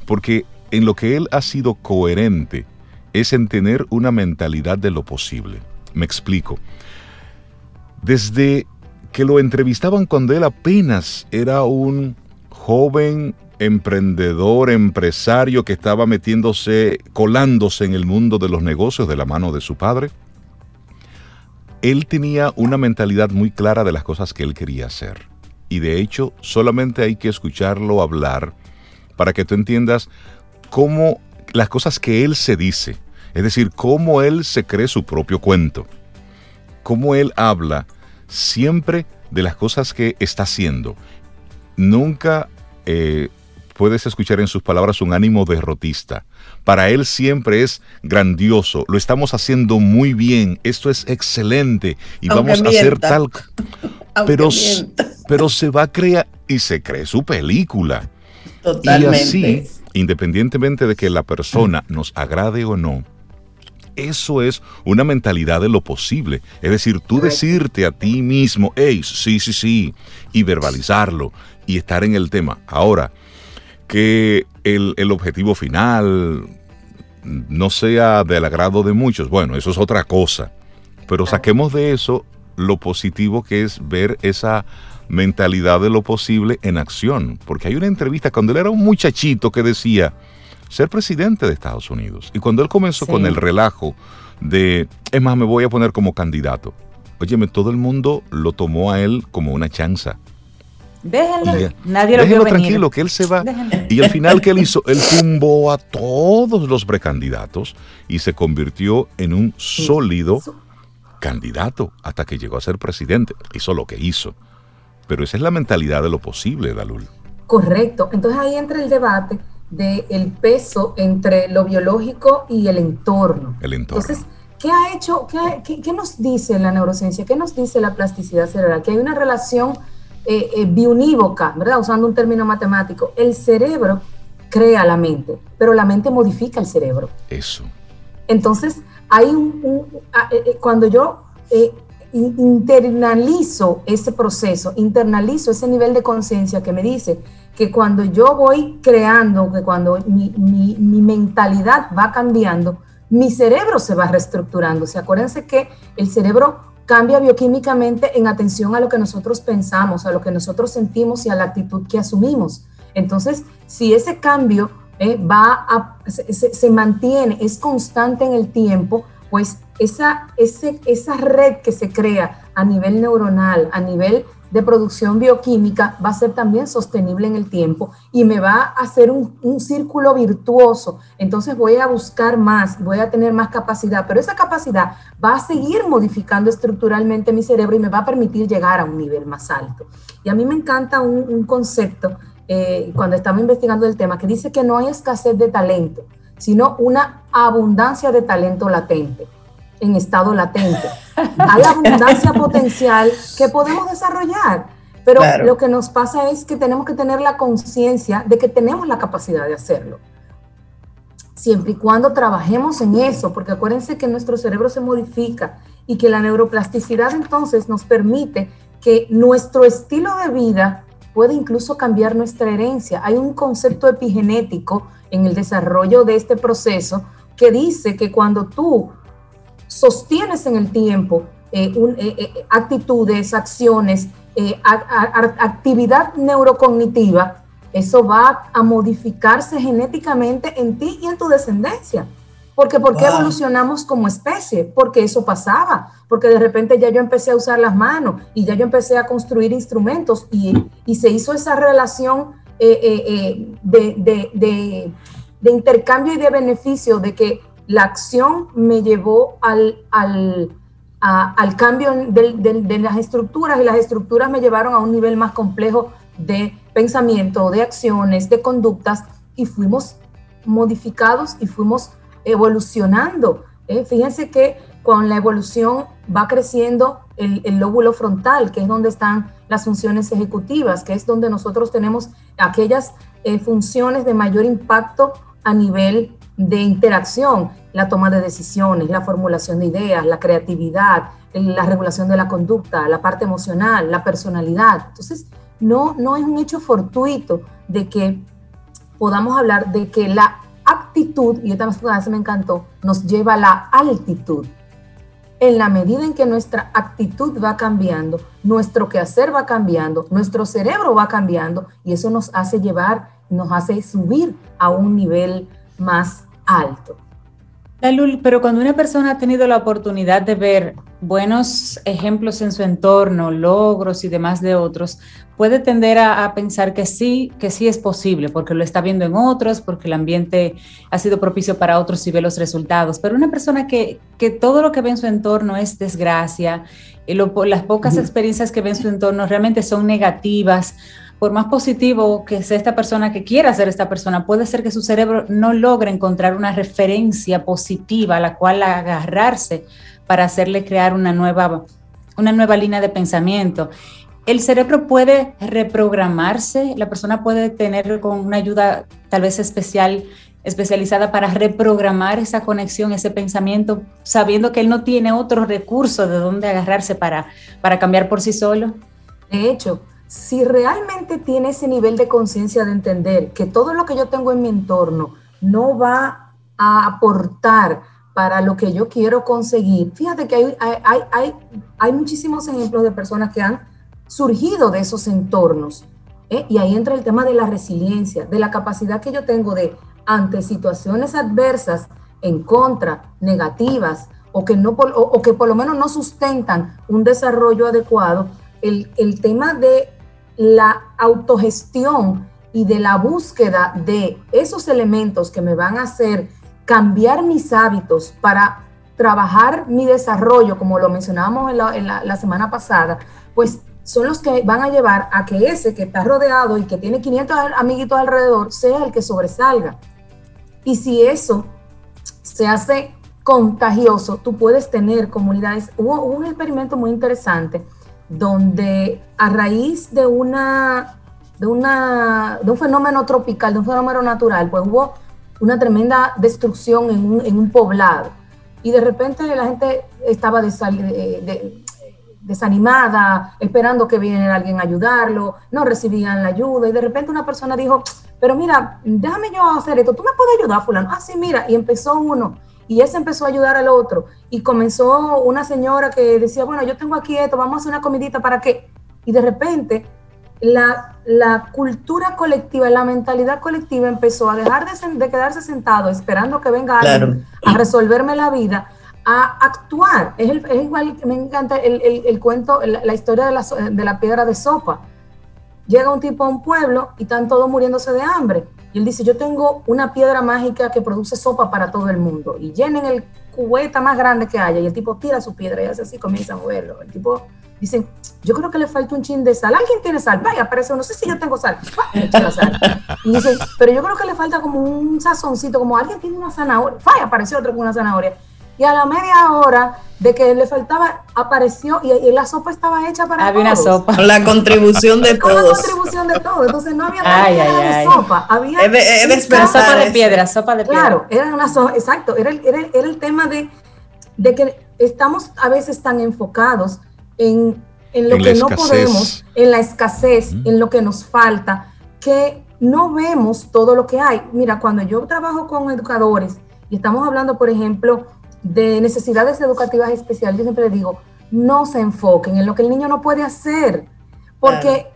Porque en lo que él ha sido coherente es en tener una mentalidad de lo posible. Me explico. Desde que lo entrevistaban cuando él apenas era un joven emprendedor, empresario que estaba metiéndose, colándose en el mundo de los negocios de la mano de su padre, él tenía una mentalidad muy clara de las cosas que él quería hacer. Y de hecho, solamente hay que escucharlo hablar para que tú entiendas cómo las cosas que él se dice, es decir, cómo él se cree su propio cuento, cómo él habla siempre de las cosas que está haciendo. Nunca eh, puedes escuchar en sus palabras un ánimo derrotista. Para él siempre es grandioso, lo estamos haciendo muy bien, esto es excelente y vamos a hacer tal... [LAUGHS] pero, pero se va a crear y se cree su película. Totalmente. Y así, independientemente de que la persona nos agrade o no, eso es una mentalidad de lo posible. Es decir, tú decirte a ti mismo, hey, sí, sí, sí, y verbalizarlo y estar en el tema. Ahora, que el, objetivo final no sea del agrado de muchos, bueno, eso es otra cosa. Pero saquemos de eso lo positivo que es ver esa mentalidad de lo posible en acción. Porque hay una entrevista cuando él era un muchachito que decía ser presidente de Estados Unidos. Y cuando él comenzó con el relajo de, es más, me voy a poner como candidato. Óyeme, todo el mundo lo tomó a él como una chanza.
Déjenlo, nadie lo
déjenlo tranquilo, que él se va. Y al final que él hizo, él tumbó a todos los precandidatos y se convirtió en un sólido candidato hasta que llegó a ser presidente. Hizo lo que hizo. Pero esa es la mentalidad de lo posible, Dalul.
Correcto. Entonces ahí entra el debate del el peso entre lo biológico y el entorno.
El entorno.
Entonces, ¿qué ha hecho, qué, qué nos dice la neurociencia? ¿Qué nos dice la plasticidad cerebral? Que hay una relación eh, eh, biunívoca, ¿verdad? Usando un término matemático, el cerebro crea la mente, pero la mente modifica el cerebro.
Eso.
Entonces, hay un, ah, eh, cuando yo internalizo ese proceso, internalizo ese nivel de conciencia que me dice que cuando yo voy creando, que cuando mi, mi, mentalidad va cambiando, mi cerebro se va reestructurando. ¿Se acuérdense que el cerebro cambia bioquímicamente en atención a lo que nosotros pensamos, a lo que nosotros sentimos y a la actitud que asumimos. Entonces, si ese cambio eh, va a, se, mantiene, es constante en el tiempo, pues esa, ese, esa red que se crea a nivel neuronal, a nivel de producción bioquímica va a ser también sostenible en el tiempo y me va a hacer un, un, círculo virtuoso. Entonces voy a buscar más, voy a tener más capacidad, pero esa capacidad va a seguir modificando estructuralmente mi cerebro y me va a permitir llegar a un nivel más alto. Y a mí me encanta un, concepto eh, cuando estamos investigando el tema que dice que no hay escasez de talento, sino una abundancia de talento latente en estado latente. Hay abundancia [LAUGHS] potencial que podemos desarrollar, pero lo que nos pasa es que tenemos que tener la conciencia de que tenemos la capacidad de hacerlo. Siempre y cuando trabajemos en eso, porque acuérdense que nuestro cerebro se modifica y que la neuroplasticidad entonces nos permite que nuestro estilo de vida puede incluso cambiar nuestra herencia. Hay un concepto epigenético en el desarrollo de este proceso que dice que cuando tú sostienes en el tiempo eh, eh, eh, actitudes, acciones, actividad neurocognitiva, eso va a modificarse genéticamente en ti y en tu descendencia. Porque ¿por qué evolucionamos como especie? Porque eso pasaba, porque de repente ya yo empecé a usar las manos y ya yo empecé a construir instrumentos y, y se hizo esa relación de, de, de, intercambio y de beneficio de que la acción me llevó al, al, al cambio de, las estructuras y las estructuras me llevaron a un nivel más complejo de pensamiento, de acciones, de conductas y fuimos modificados y fuimos evolucionando. ¿eh? Fíjense que con la evolución va creciendo el, lóbulo frontal, que es donde están las funciones ejecutivas, que es donde nosotros tenemos aquellas eh, funciones de mayor impacto a nivel de interacción, la toma de decisiones, la formulación de ideas, la creatividad, la regulación de la conducta, la parte emocional, la personalidad. Entonces, no, no es un hecho fortuito de que podamos hablar de que la actitud, y esta frase me encantó, nos lleva a la altitud. En la medida en que nuestra actitud va cambiando, nuestro quehacer va cambiando, nuestro cerebro va cambiando, y eso nos hace llevar, nos hace subir a un nivel más alto.
Pero cuando una persona ha tenido la oportunidad de ver buenos ejemplos en su entorno, logros y demás de otros, puede tender a, pensar que sí, que sí es posible, porque lo está viendo en otros, porque el ambiente ha sido propicio para otros y ve los resultados. Pero una persona que, que todo lo que ve en su entorno es desgracia, y las pocas experiencias que ve en su entorno realmente son negativas, por más positivo que sea esta persona, que quiera ser esta persona, puede ser que su cerebro no logre encontrar una referencia positiva a la cual agarrarse para hacerle crear una nueva, una nueva línea de pensamiento. El cerebro puede reprogramarse, la persona puede tener con una ayuda tal vez especial, especializada para reprogramar esa conexión, ese pensamiento, sabiendo que él no tiene otro recurso de dónde agarrarse para, para cambiar por sí solo.
De hecho, si realmente tiene ese nivel de conciencia de entender que todo lo que yo tengo en mi entorno no va a aportar para lo que yo quiero conseguir, fíjate que hay, hay, hay, hay muchísimos ejemplos de personas que han surgido de esos entornos. ¿eh? Y ahí entra el tema de la resiliencia, de la capacidad que yo tengo de, ante situaciones adversas, en contra, negativas, o que, no, o que por lo menos no sustentan un desarrollo adecuado, el, el tema de la autogestión y de la búsqueda de esos elementos que me van a hacer cambiar mis hábitos para trabajar mi desarrollo, como lo mencionábamos en la, semana pasada, pues son los que van a llevar a que ese que está rodeado y que tiene 500 amiguitos alrededor sea el que sobresalga. Y si eso se hace contagioso, tú puedes tener comunidades. hubo un experimento muy interesante donde a raíz de una, de una, de un fenómeno tropical, de un fenómeno natural, pues hubo una tremenda destrucción en un, en un poblado. Y de repente la gente estaba desanimada, esperando que viniera alguien a ayudarlo, no recibían la ayuda. Y de repente una persona dijo, pero mira, déjame yo hacer esto, tú me puedes ayudar, fulano. Ah, mira. Y empezó uno y ese empezó a ayudar al otro. Y comenzó una señora que decía, bueno, yo tengo aquí esto, vamos a hacer una comidita para qué. Y de repente la, la cultura colectiva, la mentalidad colectiva empezó a dejar de, quedarse sentado esperando que venga alguien a resolverme la vida, a actuar. Es, igual, me encanta el, cuento, la, historia de la, de la piedra de sopa. Llega un tipo a un pueblo y están todos muriéndose de hambre y él dice, yo tengo una piedra mágica que produce sopa para todo el mundo. Y llenen el cubeta más grande que haya. Y el tipo tira su piedra y hace así, comienza a moverlo. El tipo dice, yo creo que le falta un chin de sal. ¿Alguien tiene sal? Vaya, aparece, no sé si yo tengo sal. Y dice, pero yo creo que le falta como un sazoncito, como alguien tiene una zanahoria. Vaya, apareció otro con una zanahoria. Y a la media hora de que le faltaba, apareció y, la sopa estaba hecha para
Había una sopa.
Con la contribución de todos. Con la
contribución de todos. Entonces no había ay, ay,
sopa. Había sopa de piedra, sopa de piedra.
Claro, era una sopa, exacto. Era el, era, era el tema de, de, que estamos a veces tan enfocados en, en lo que no podemos, en la escasez, en lo que nos falta, que no vemos todo lo que hay. Mira, cuando yo trabajo con educadores y estamos hablando, por ejemplo, de necesidades educativas especiales, yo siempre digo, no se enfoquen en lo que el niño no puede hacer, porque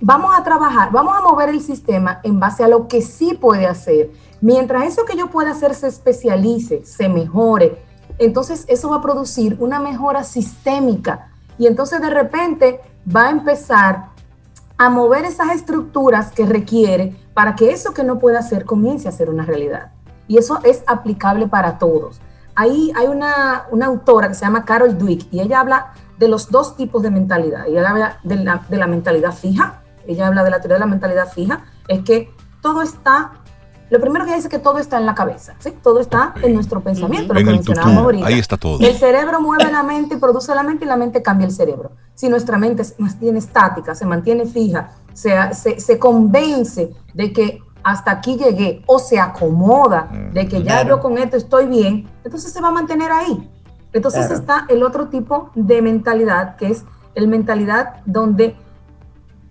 vamos a trabajar, vamos a mover el sistema en base a lo que sí puede hacer. Mientras eso que yo pueda hacer se especialice, se mejore, entonces eso va a producir una mejora sistémica y entonces de repente va a empezar a mover esas estructuras que requiere para que eso que no pueda hacer comience a ser una realidad. Y eso es aplicable para todos. Ahí hay una, autora que se llama Carol Dweck y ella habla de los dos tipos de mentalidad. Ella habla de la, mentalidad fija, ella habla de la teoría de la mentalidad fija, es que todo está, lo primero que dice es que todo está en la cabeza, ¿sí? todo está en nuestro pensamiento,
lo que mencionábamos ahorita. Ahí está todo.
El cerebro mueve la mente produce la mente y la mente cambia el cerebro. Si nuestra mente se mantiene estática, se mantiene fija, se, se convence de que hasta aquí llegué o se acomoda de que ya yo con esto estoy bien, entonces se va a mantener ahí. Entonces está el otro tipo de mentalidad, que es el mentalidad donde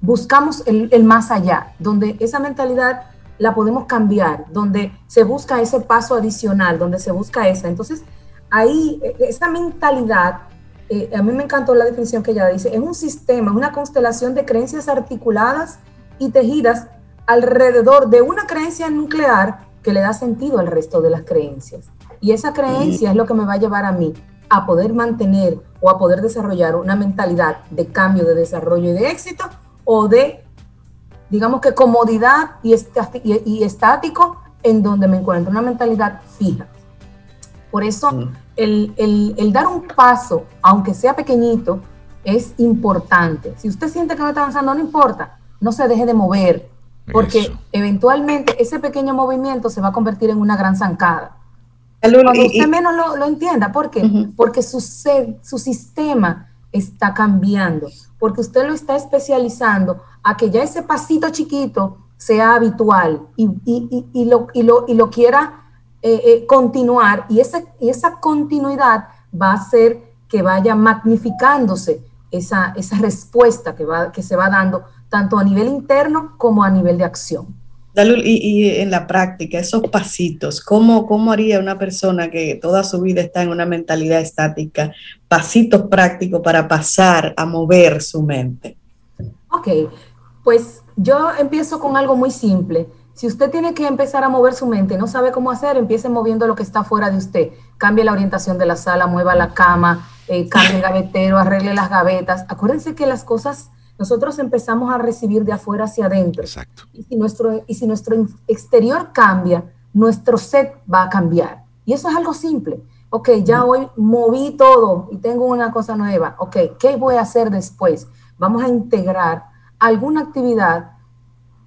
buscamos el, el, más allá, donde esa mentalidad la podemos cambiar, donde se busca ese paso adicional, donde se busca esa. Entonces, ahí, e, esa mentalidad, eh, a mí me encantó la definición que ella dice, es un sistema, es una constelación de creencias articuladas y tejidas alrededor de una creencia nuclear que le da sentido al resto de las creencias. Y esa creencia es lo que me va a llevar a mí a poder mantener o a poder desarrollar una mentalidad de cambio, de desarrollo y de éxito o de, digamos que comodidad y, y estático en donde me encuentro, una mentalidad fija. Por eso el, el, el, dar un paso, aunque sea pequeñito, es importante. Si usted siente que no está avanzando, no importa, no se deje de mover, porque eventualmente ese pequeño movimiento se va a convertir en una gran zancada. Cuando usted menos lo, entienda, ¿por qué? Porque su, su sistema está cambiando, porque usted lo está especializando a que ya ese pasito chiquito sea habitual y, y, y, lo, lo, lo, quiera eh, eh, continuar y, ese, y esa continuidad va a hacer que vaya magnificándose esa, esa respuesta que, va, que se va dando tanto a nivel interno como a nivel de acción.
Dalul, y, en la práctica, esos pasitos, ¿cómo, ¿cómo haría una persona que toda su vida está en una mentalidad estática, pasitos prácticos para pasar a mover su mente?
Ok, pues yo empiezo con algo muy simple. Si usted tiene que empezar a mover su mente, no sabe cómo hacer, empiece moviendo lo que está fuera de usted. Cambie la orientación de la sala, mueva la cama, eh, cambie el gavetero, arregle las gavetas. Acuérdense que las cosas nosotros empezamos a recibir de afuera hacia adentro.
Exacto.
Y si nuestro, y si nuestro exterior cambia, nuestro set va a cambiar. Y eso es algo simple. Ok, ya hoy moví todo y tengo una cosa nueva. Ok, ¿qué voy a hacer después? Vamos a integrar alguna actividad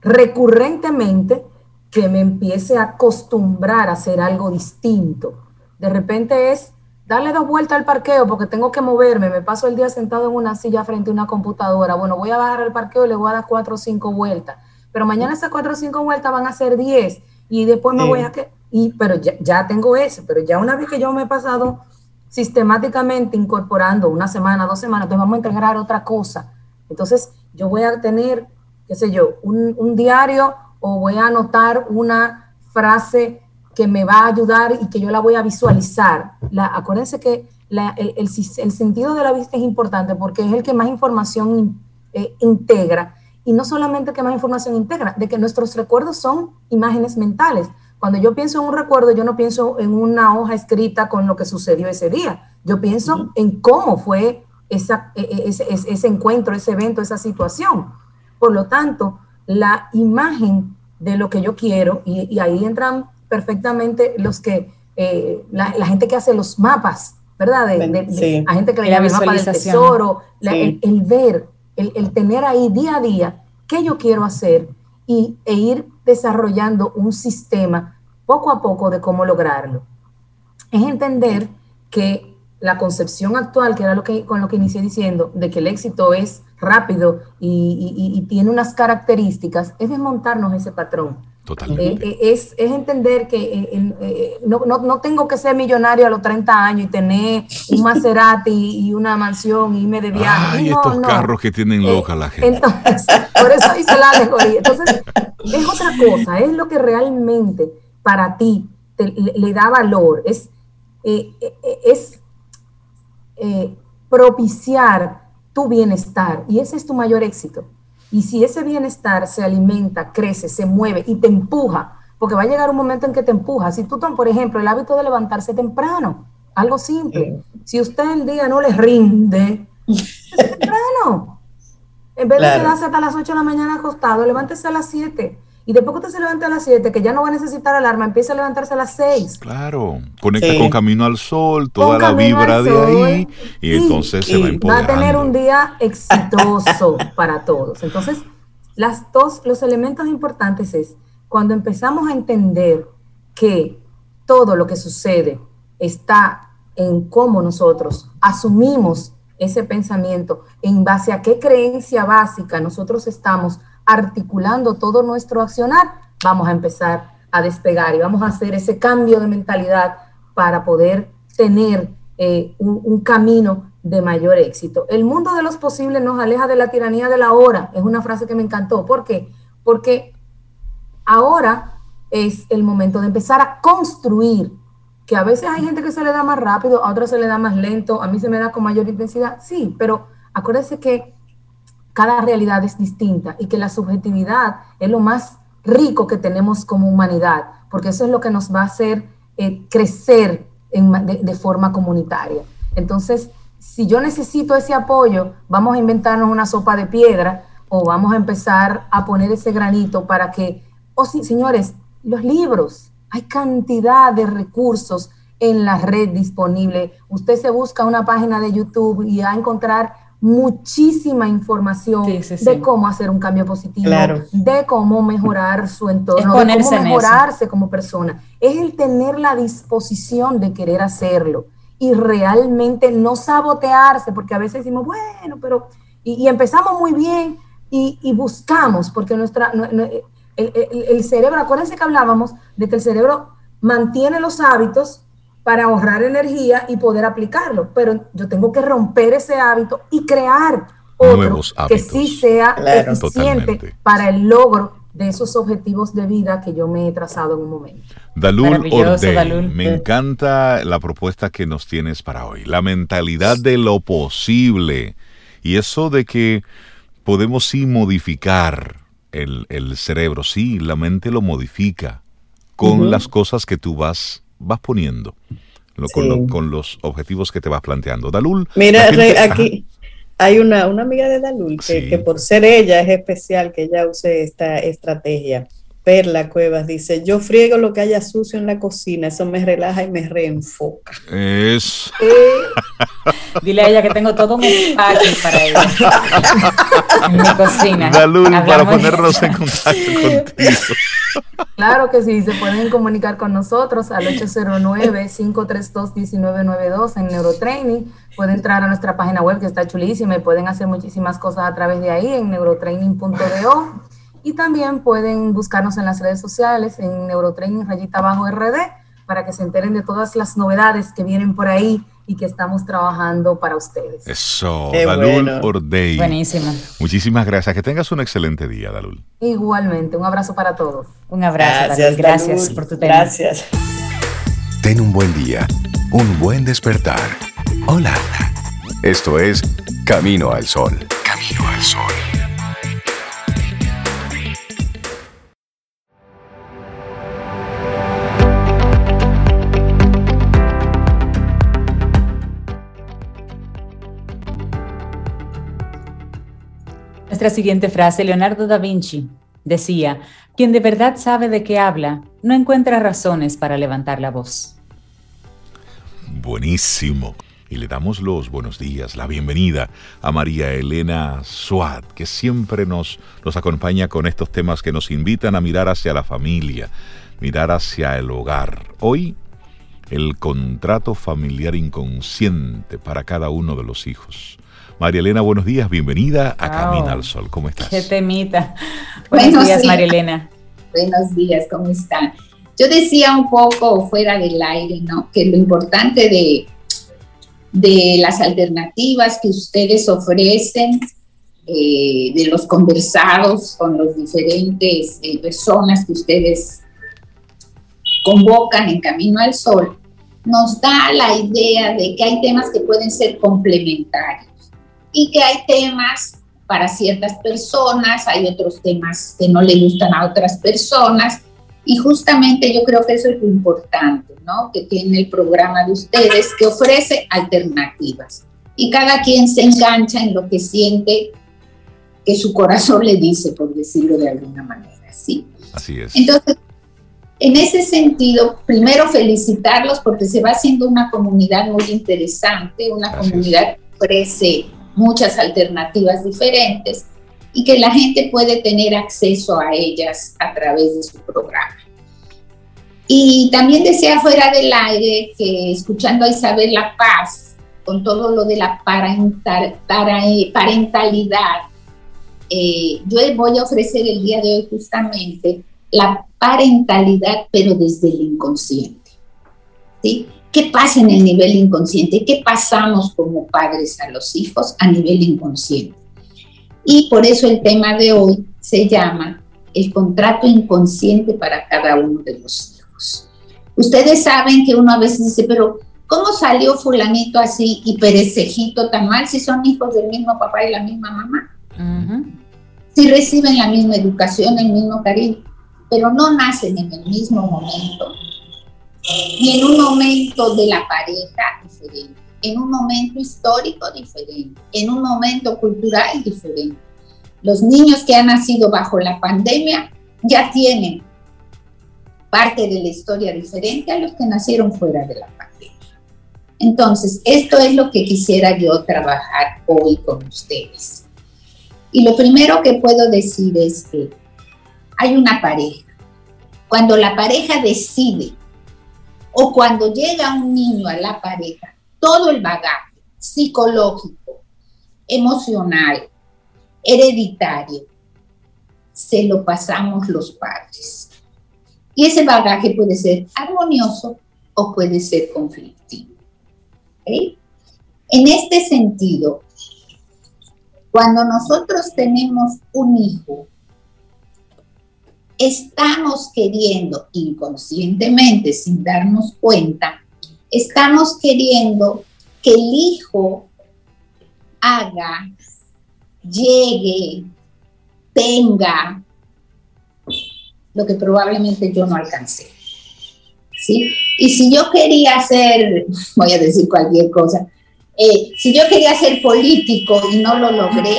recurrentemente que me empiece a acostumbrar a hacer algo distinto. De repente es darle dos vueltas al parqueo porque tengo que moverme, me paso el día sentado en una silla frente a una computadora, bueno, voy a bajar al parqueo y le voy a dar cuatro o cinco vueltas, pero mañana esas cuatro o cinco vueltas van a ser diez. Y después me voy a... que y, pero ya, ya tengo eso, pero ya una vez que yo me he pasado sistemáticamente incorporando una semana, dos semanas, entonces vamos a integrar otra cosa. Entonces yo voy a tener, qué sé yo, un, un diario o voy a anotar una frase que me va a ayudar y que yo la voy a visualizar. La, acuérdense que el, sentido de la vista es importante porque es el que más información eh, integra. Y no solamente que más información integra, de que nuestros recuerdos son imágenes mentales. Cuando yo pienso en un recuerdo, yo no pienso en una hoja escrita con lo que sucedió ese día. Yo pienso en cómo fue esa, e, e, ese, ese, encuentro, ese evento, esa situación. Por lo tanto, la imagen de lo que yo quiero, y, ahí entran perfectamente los que, eh, la, gente que hace los mapas, ¿verdad? De, La gente que le llama el mapa del tesoro, el, ver, el, tener ahí día a día qué yo quiero hacer y, e ir desarrollando un sistema poco a poco de cómo lograrlo. Es entender que la concepción actual, que era lo que, con lo que inicié diciendo, de que el éxito es rápido y, tiene unas características, es desmontarnos ese patrón.
Totalmente.
Eh, eh, es, entender que eh, no, tengo que ser millonario a los 30 años y tener un Maserati y una mansión y irme de viaje.
Ay, estos carros que tienen loca la gente.
Entonces, [LAUGHS] por eso hice la alegoría. Entonces, es otra cosa, es lo que realmente para ti le, da valor, es, es propiciar tu bienestar y ese es tu mayor éxito. Y si ese bienestar se alimenta, crece, se mueve y te empuja, porque va a llegar un momento en que te empuja. Si tú por ejemplo, el hábito de levantarse temprano, algo simple. Si usted el día no le rinde, [LAUGHS] temprano. En vez de quedarse hasta las 8 de la mañana acostado, levántese a las 7 y después que usted se levante a las 7, que ya no va a necesitar alarma, empieza a levantarse a las 6.
Claro, conecta con Camino al Sol, toda la vibra de ahí, y, entonces se va
Va a tener un día exitoso [LAUGHS] para todos. Entonces, las dos, los elementos importantes es cuando empezamos a entender que todo lo que sucede está en cómo nosotros asumimos ese pensamiento, en base a qué creencia básica nosotros estamos articulando todo nuestro accionar, vamos a empezar a despegar y vamos a hacer ese cambio de mentalidad para poder tener eh, un, camino de mayor éxito. El mundo de los posibles nos aleja de la tiranía de la hora. Es una frase que me encantó. ¿Por qué? Porque ahora es el momento de empezar a construir, que a veces hay gente que se le da más rápido, a otros se le da más lento, a mí se me da con mayor intensidad, sí, pero acuérdense que cada realidad es distinta y que la subjetividad es lo más rico que tenemos como humanidad, porque eso es lo que nos va a hacer eh, crecer de, forma comunitaria. Entonces, si yo necesito ese apoyo, vamos a inventarnos una sopa de piedra o vamos a empezar a poner ese granito para que, oh sí, señores, los libros, hay cantidad de recursos en la red disponible. Usted se busca una página de YouTube y va a encontrar muchísima información de cómo hacer un cambio positivo, de cómo mejorar su entorno, de cómo mejorarse como persona. Es el tener la disposición de querer hacerlo y realmente no sabotearse, porque a veces decimos, bueno, pero, y, empezamos muy bien y, buscamos, porque nuestra, el, el cerebro, acuérdense que hablábamos de que el cerebro mantiene los hábitos para ahorrar energía y poder aplicarlo. Pero yo tengo que romper ese hábito y crear otro que sí sea eficiente para el logro de esos objetivos de vida que yo me he trazado en un momento.
Dalul Ordey, me encanta la propuesta que nos tienes para hoy, la mentalidad de lo posible y eso de que podemos sí modificar el, cerebro, sí, la mente lo modifica con las cosas que tú vas vas poniendo con, los objetivos que te vas planteando. Dalul.
Mira, aquí hay una, una amiga de Dalul que, que por ser ella es especial que ella use esta estrategia. Perla Cuevas dice, yo friego lo que haya sucio en la cocina, eso me relaja y me reenfoca.
Es. [LAUGHS]
Dile a ella que tengo todo un espacio para ella. en mi cocina.
Dalul, para ponernos en contacto contigo.
Claro que sí, se pueden comunicar con nosotros al 809-532-1992 en Neurotraining. Pueden entrar a nuestra página web que está chulísima y pueden hacer muchísimas cosas a través de ahí en neurotraining.do y también pueden buscarnos en las redes sociales, en Neurotraining Rayita Bajo RD, para que se enteren de todas las novedades que vienen por ahí y que estamos trabajando para ustedes.
Eso, Dalul Ordey.
Buenísimo.
Muchísimas gracias. Que tengas un excelente día, Dalul.
Igualmente, un abrazo para todos.
Un abrazo, gracias, Dalul. Gracias por tu tema.
Gracias.
Ten un buen día, un buen despertar. Hola. Esto es Camino al Sol. Camino al Sol.
Nuestra siguiente frase, Leonardo da Vinci decía, quien de verdad sabe de qué habla, no encuentra razones para levantar la voz.
Buenísimo. Y le damos los buenos días, la bienvenida a María Elena Suat, que siempre nos, nos acompaña con estos temas que nos invitan a mirar hacia la familia, mirar hacia el hogar. Hoy, el contrato familiar inconsciente para cada uno de los hijos. María Elena, buenos días, bienvenida a Camina al Sol. ¿Cómo estás?
Qué temita. [LAUGHS] Buenos, días, María Elena.
Buenos días, ¿cómo están? Yo decía un poco fuera del aire, ¿no? Que lo importante de, de las alternativas que ustedes ofrecen, eh, de los conversados con los diferentes eh, personas que ustedes convocan en Camino al Sol, nos da la idea de que hay temas que pueden ser complementarios y que hay temas para ciertas personas, hay otros temas que no le gustan a otras personas y justamente yo creo que eso es lo importante, ¿no? Que tiene el programa de ustedes, que ofrece alternativas. Y cada quien se engancha en lo que siente que su corazón le dice, por decirlo de alguna manera, ¿sí?
Así es.
Entonces, en ese sentido, primero felicitarlos porque se va haciendo una comunidad muy interesante, una comunidad que ofrece muchas alternativas diferentes y que la gente puede tener acceso a ellas a través de su programa. Y también decía fuera del aire que escuchando a Isabel La Paz, con todo lo de la parental, parentalidad, eh, yo voy a ofrecer el día de hoy justamente la parentalidad, pero desde el inconsciente. ¿sí? ¿Qué pasa en el nivel inconsciente? ¿Qué pasamos como padres a los hijos a nivel inconsciente? Y por eso el tema de hoy se llama el contrato inconsciente para cada uno de los hijos. Ustedes saben que uno a veces dice, pero ¿cómo salió fulanito así y perecejito tan mal si son hijos del mismo papá y la misma mamá? Si reciben la misma educación, el mismo cariño, pero no nacen en el mismo momento y en un momento de la pareja diferente en un momento histórico diferente, en un momento cultural diferente. Los niños que han nacido bajo la pandemia ya tienen parte de la historia diferente a los que nacieron fuera de la pandemia. Entonces, esto es lo que quisiera yo trabajar hoy con ustedes. Y lo primero que puedo decir es que hay una pareja. Cuando la pareja decide o cuando llega un niño a la pareja, todo el bagaje psicológico, emocional, hereditario, se lo pasamos los padres. Y ese bagaje puede ser armonioso o puede ser conflictivo. En este sentido, cuando nosotros tenemos un hijo, estamos queriendo inconscientemente, sin darnos cuenta, estamos queriendo que el hijo haga, llegue, tenga lo que probablemente yo no alcancé. ¿Sí? Y si yo quería ser, voy a decir cualquier cosa, eh, si yo quería ser político y no lo logré,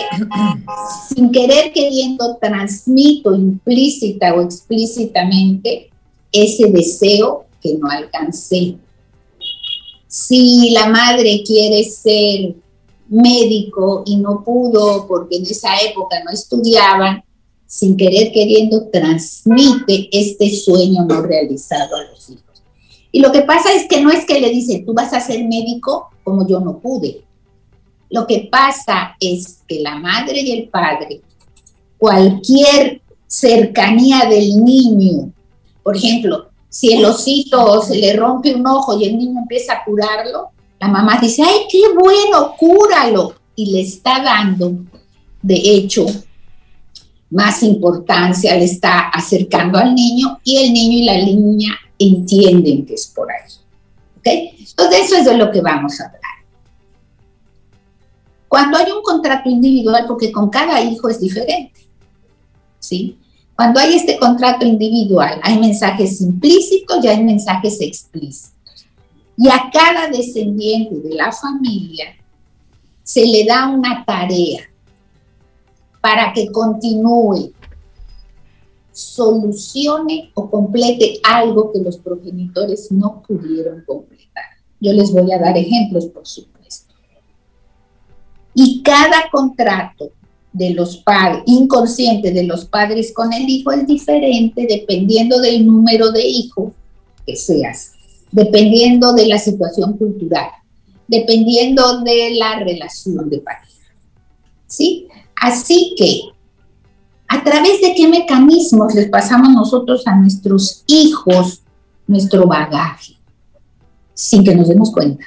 [CLEARS THROAT] sin querer queriendo transmito implícita o explícitamente ese deseo que no alcancé. Si la madre quiere ser médico y no pudo porque en esa época no estudiaban, sin querer queriendo transmite este sueño no realizado a los hijos. Y lo que pasa es que no es que le dice, tú vas a ser médico como yo no pude. Lo que pasa es que la madre y el padre, cualquier cercanía del niño, por ejemplo, si el osito se le rompe un ojo y el niño empieza a curarlo, la mamá dice, ay, qué bueno, cúralo. Y le está dando, de hecho, más importancia, le está acercando al niño y el niño y la niña entienden que es por ahí. Entonces, eso es de lo que vamos a hablar. Cuando hay un contrato individual, porque con cada hijo es diferente, ¿sí? Cuando hay este contrato individual, hay mensajes implícitos y hay mensajes explícitos. Y a cada descendiente de la familia se le da una tarea para que continúe, solucione o complete algo que los progenitores no pudieron completar. Yo les voy a dar ejemplos, por supuesto. Y cada contrato de los padres, inconsciente de los padres con el hijo es diferente dependiendo del número de hijos que seas, dependiendo de la situación cultural, dependiendo de la relación de pareja. ¿Sí? Así que, ¿a través de qué mecanismos les pasamos nosotros a nuestros hijos nuestro bagaje? Sin que nos demos cuenta.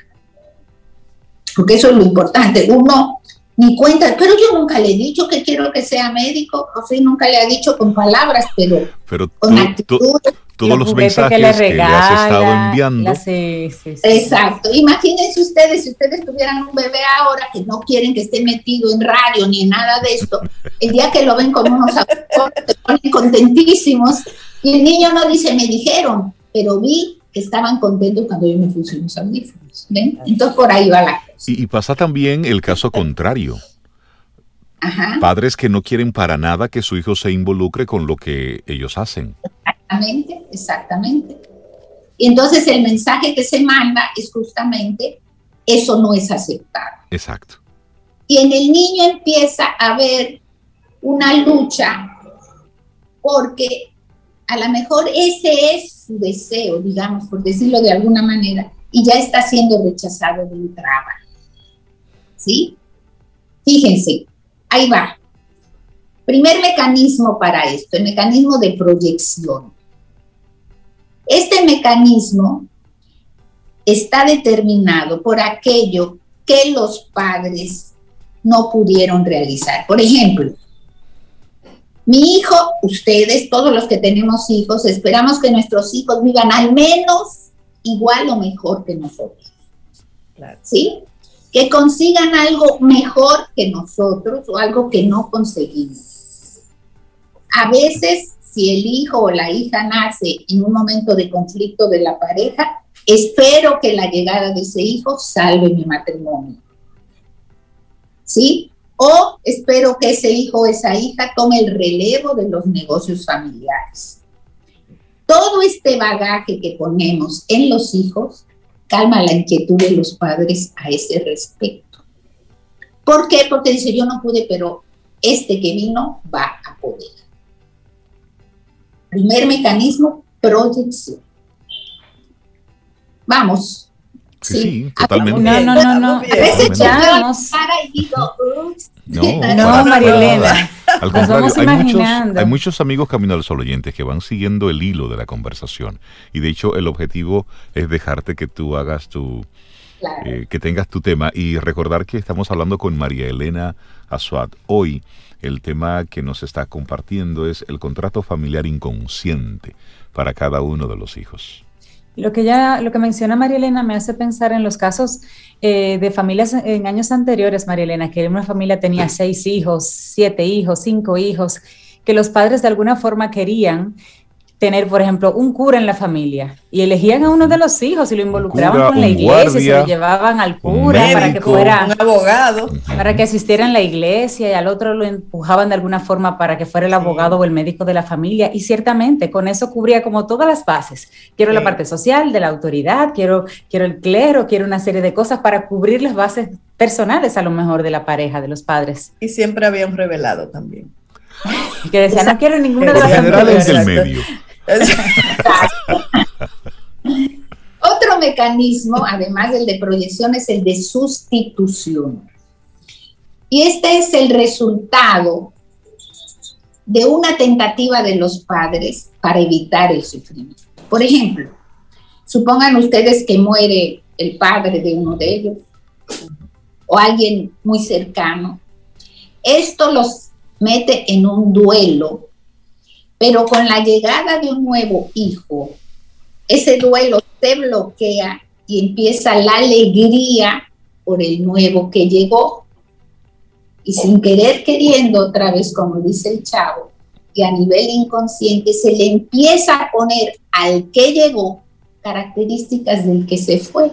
Porque eso es lo importante. Uno ni cuenta, pero yo nunca le he dicho que quiero que sea médico, o sea, nunca le ha dicho con palabras, pero, con actitud.
Todos los mensajes que le, has estado enviando.
Exacto. Imagínense ustedes, si ustedes tuvieran un bebé ahora que no quieren que esté metido en radio ni en nada de esto, el día que lo ven con unos audífonos, se ponen contentísimos y el niño no dice, me dijeron, pero vi que estaban contentos cuando yo me puse los audífonos. ¿ven? Entonces por ahí va la cosa.
Y, pasa también el caso contrario. Padres que no quieren para nada que su hijo se involucre con lo que ellos hacen.
Exactamente, exactamente. Y entonces el mensaje que se manda es justamente eso no es aceptado.
Exacto.
Y en el niño empieza a haber una lucha porque a lo mejor ese es deseo, digamos, por decirlo de alguna manera, y ya está siendo rechazado de entrada. ¿Sí? Fíjense, ahí va. Primer mecanismo para esto, el mecanismo de proyección. Este mecanismo está determinado por aquello que los padres no pudieron realizar. Por ejemplo, mi hijo, ustedes, todos los que tenemos hijos, esperamos que nuestros hijos vivan al menos igual o mejor que nosotros. ¿Sí? Que consigan algo mejor que nosotros o algo que no conseguimos. A veces, si el hijo o la hija nace en un momento de conflicto de la pareja, espero que la llegada de ese hijo salve mi matrimonio. ¿Sí? O espero que ese hijo o esa hija tome el relevo de los negocios familiares. Todo este bagaje que ponemos en los hijos calma la inquietud de los padres a ese respecto. ¿Por qué? Porque dice, yo no pude, pero este que vino va a poder. Primer mecanismo, proyección. Vamos,
Sí, totalmente.
No, no, no, no. A veces
yo y digo,
no, [LAUGHS]
no María Elena.
Al contrario, hay muchos, hay muchos amigos Camino al Sol oyentes que van siguiendo el hilo de la conversación. Y de hecho, el objetivo es dejarte que tú hagas tu. Eh, que tengas tu tema. Y recordar que estamos hablando con María Elena Azuat. Hoy, el tema que nos está compartiendo es el contrato familiar inconsciente para cada uno de los hijos.
Lo que ya, lo que menciona María Elena me hace pensar en los casos eh, de familias en años anteriores, María Elena, que una familia tenía seis hijos, siete hijos, cinco hijos, que los padres de alguna forma querían tener, por ejemplo, un cura en la familia y elegían a uno de los hijos y lo involucraban con la iglesia, y se lo llevaban al cura para que fuera
un abogado,
para que asistiera en la iglesia y al otro lo empujaban de alguna forma para que fuera el abogado o el médico de la familia y ciertamente con eso cubría como todas las bases. Quiero la parte social de la autoridad, quiero quiero el clero, quiero una serie de cosas para cubrir las bases personales a lo mejor de la pareja, de los padres.
Y siempre habían revelado también.
que decían, no quiero ninguna de las
del medio.
Otro mecanismo, además del de proyección, es el de sustitución. Y este es el resultado de una tentativa de los padres para evitar el sufrimiento. Por ejemplo, supongan ustedes que muere el padre de uno de ellos o alguien muy cercano. Esto los mete en un duelo pero con la llegada de un nuevo hijo, ese duelo se bloquea y empieza la alegría por el nuevo que llegó. Y sin querer queriendo, otra vez como dice el chavo, y a nivel inconsciente se le empieza a poner al que llegó características del que se fue.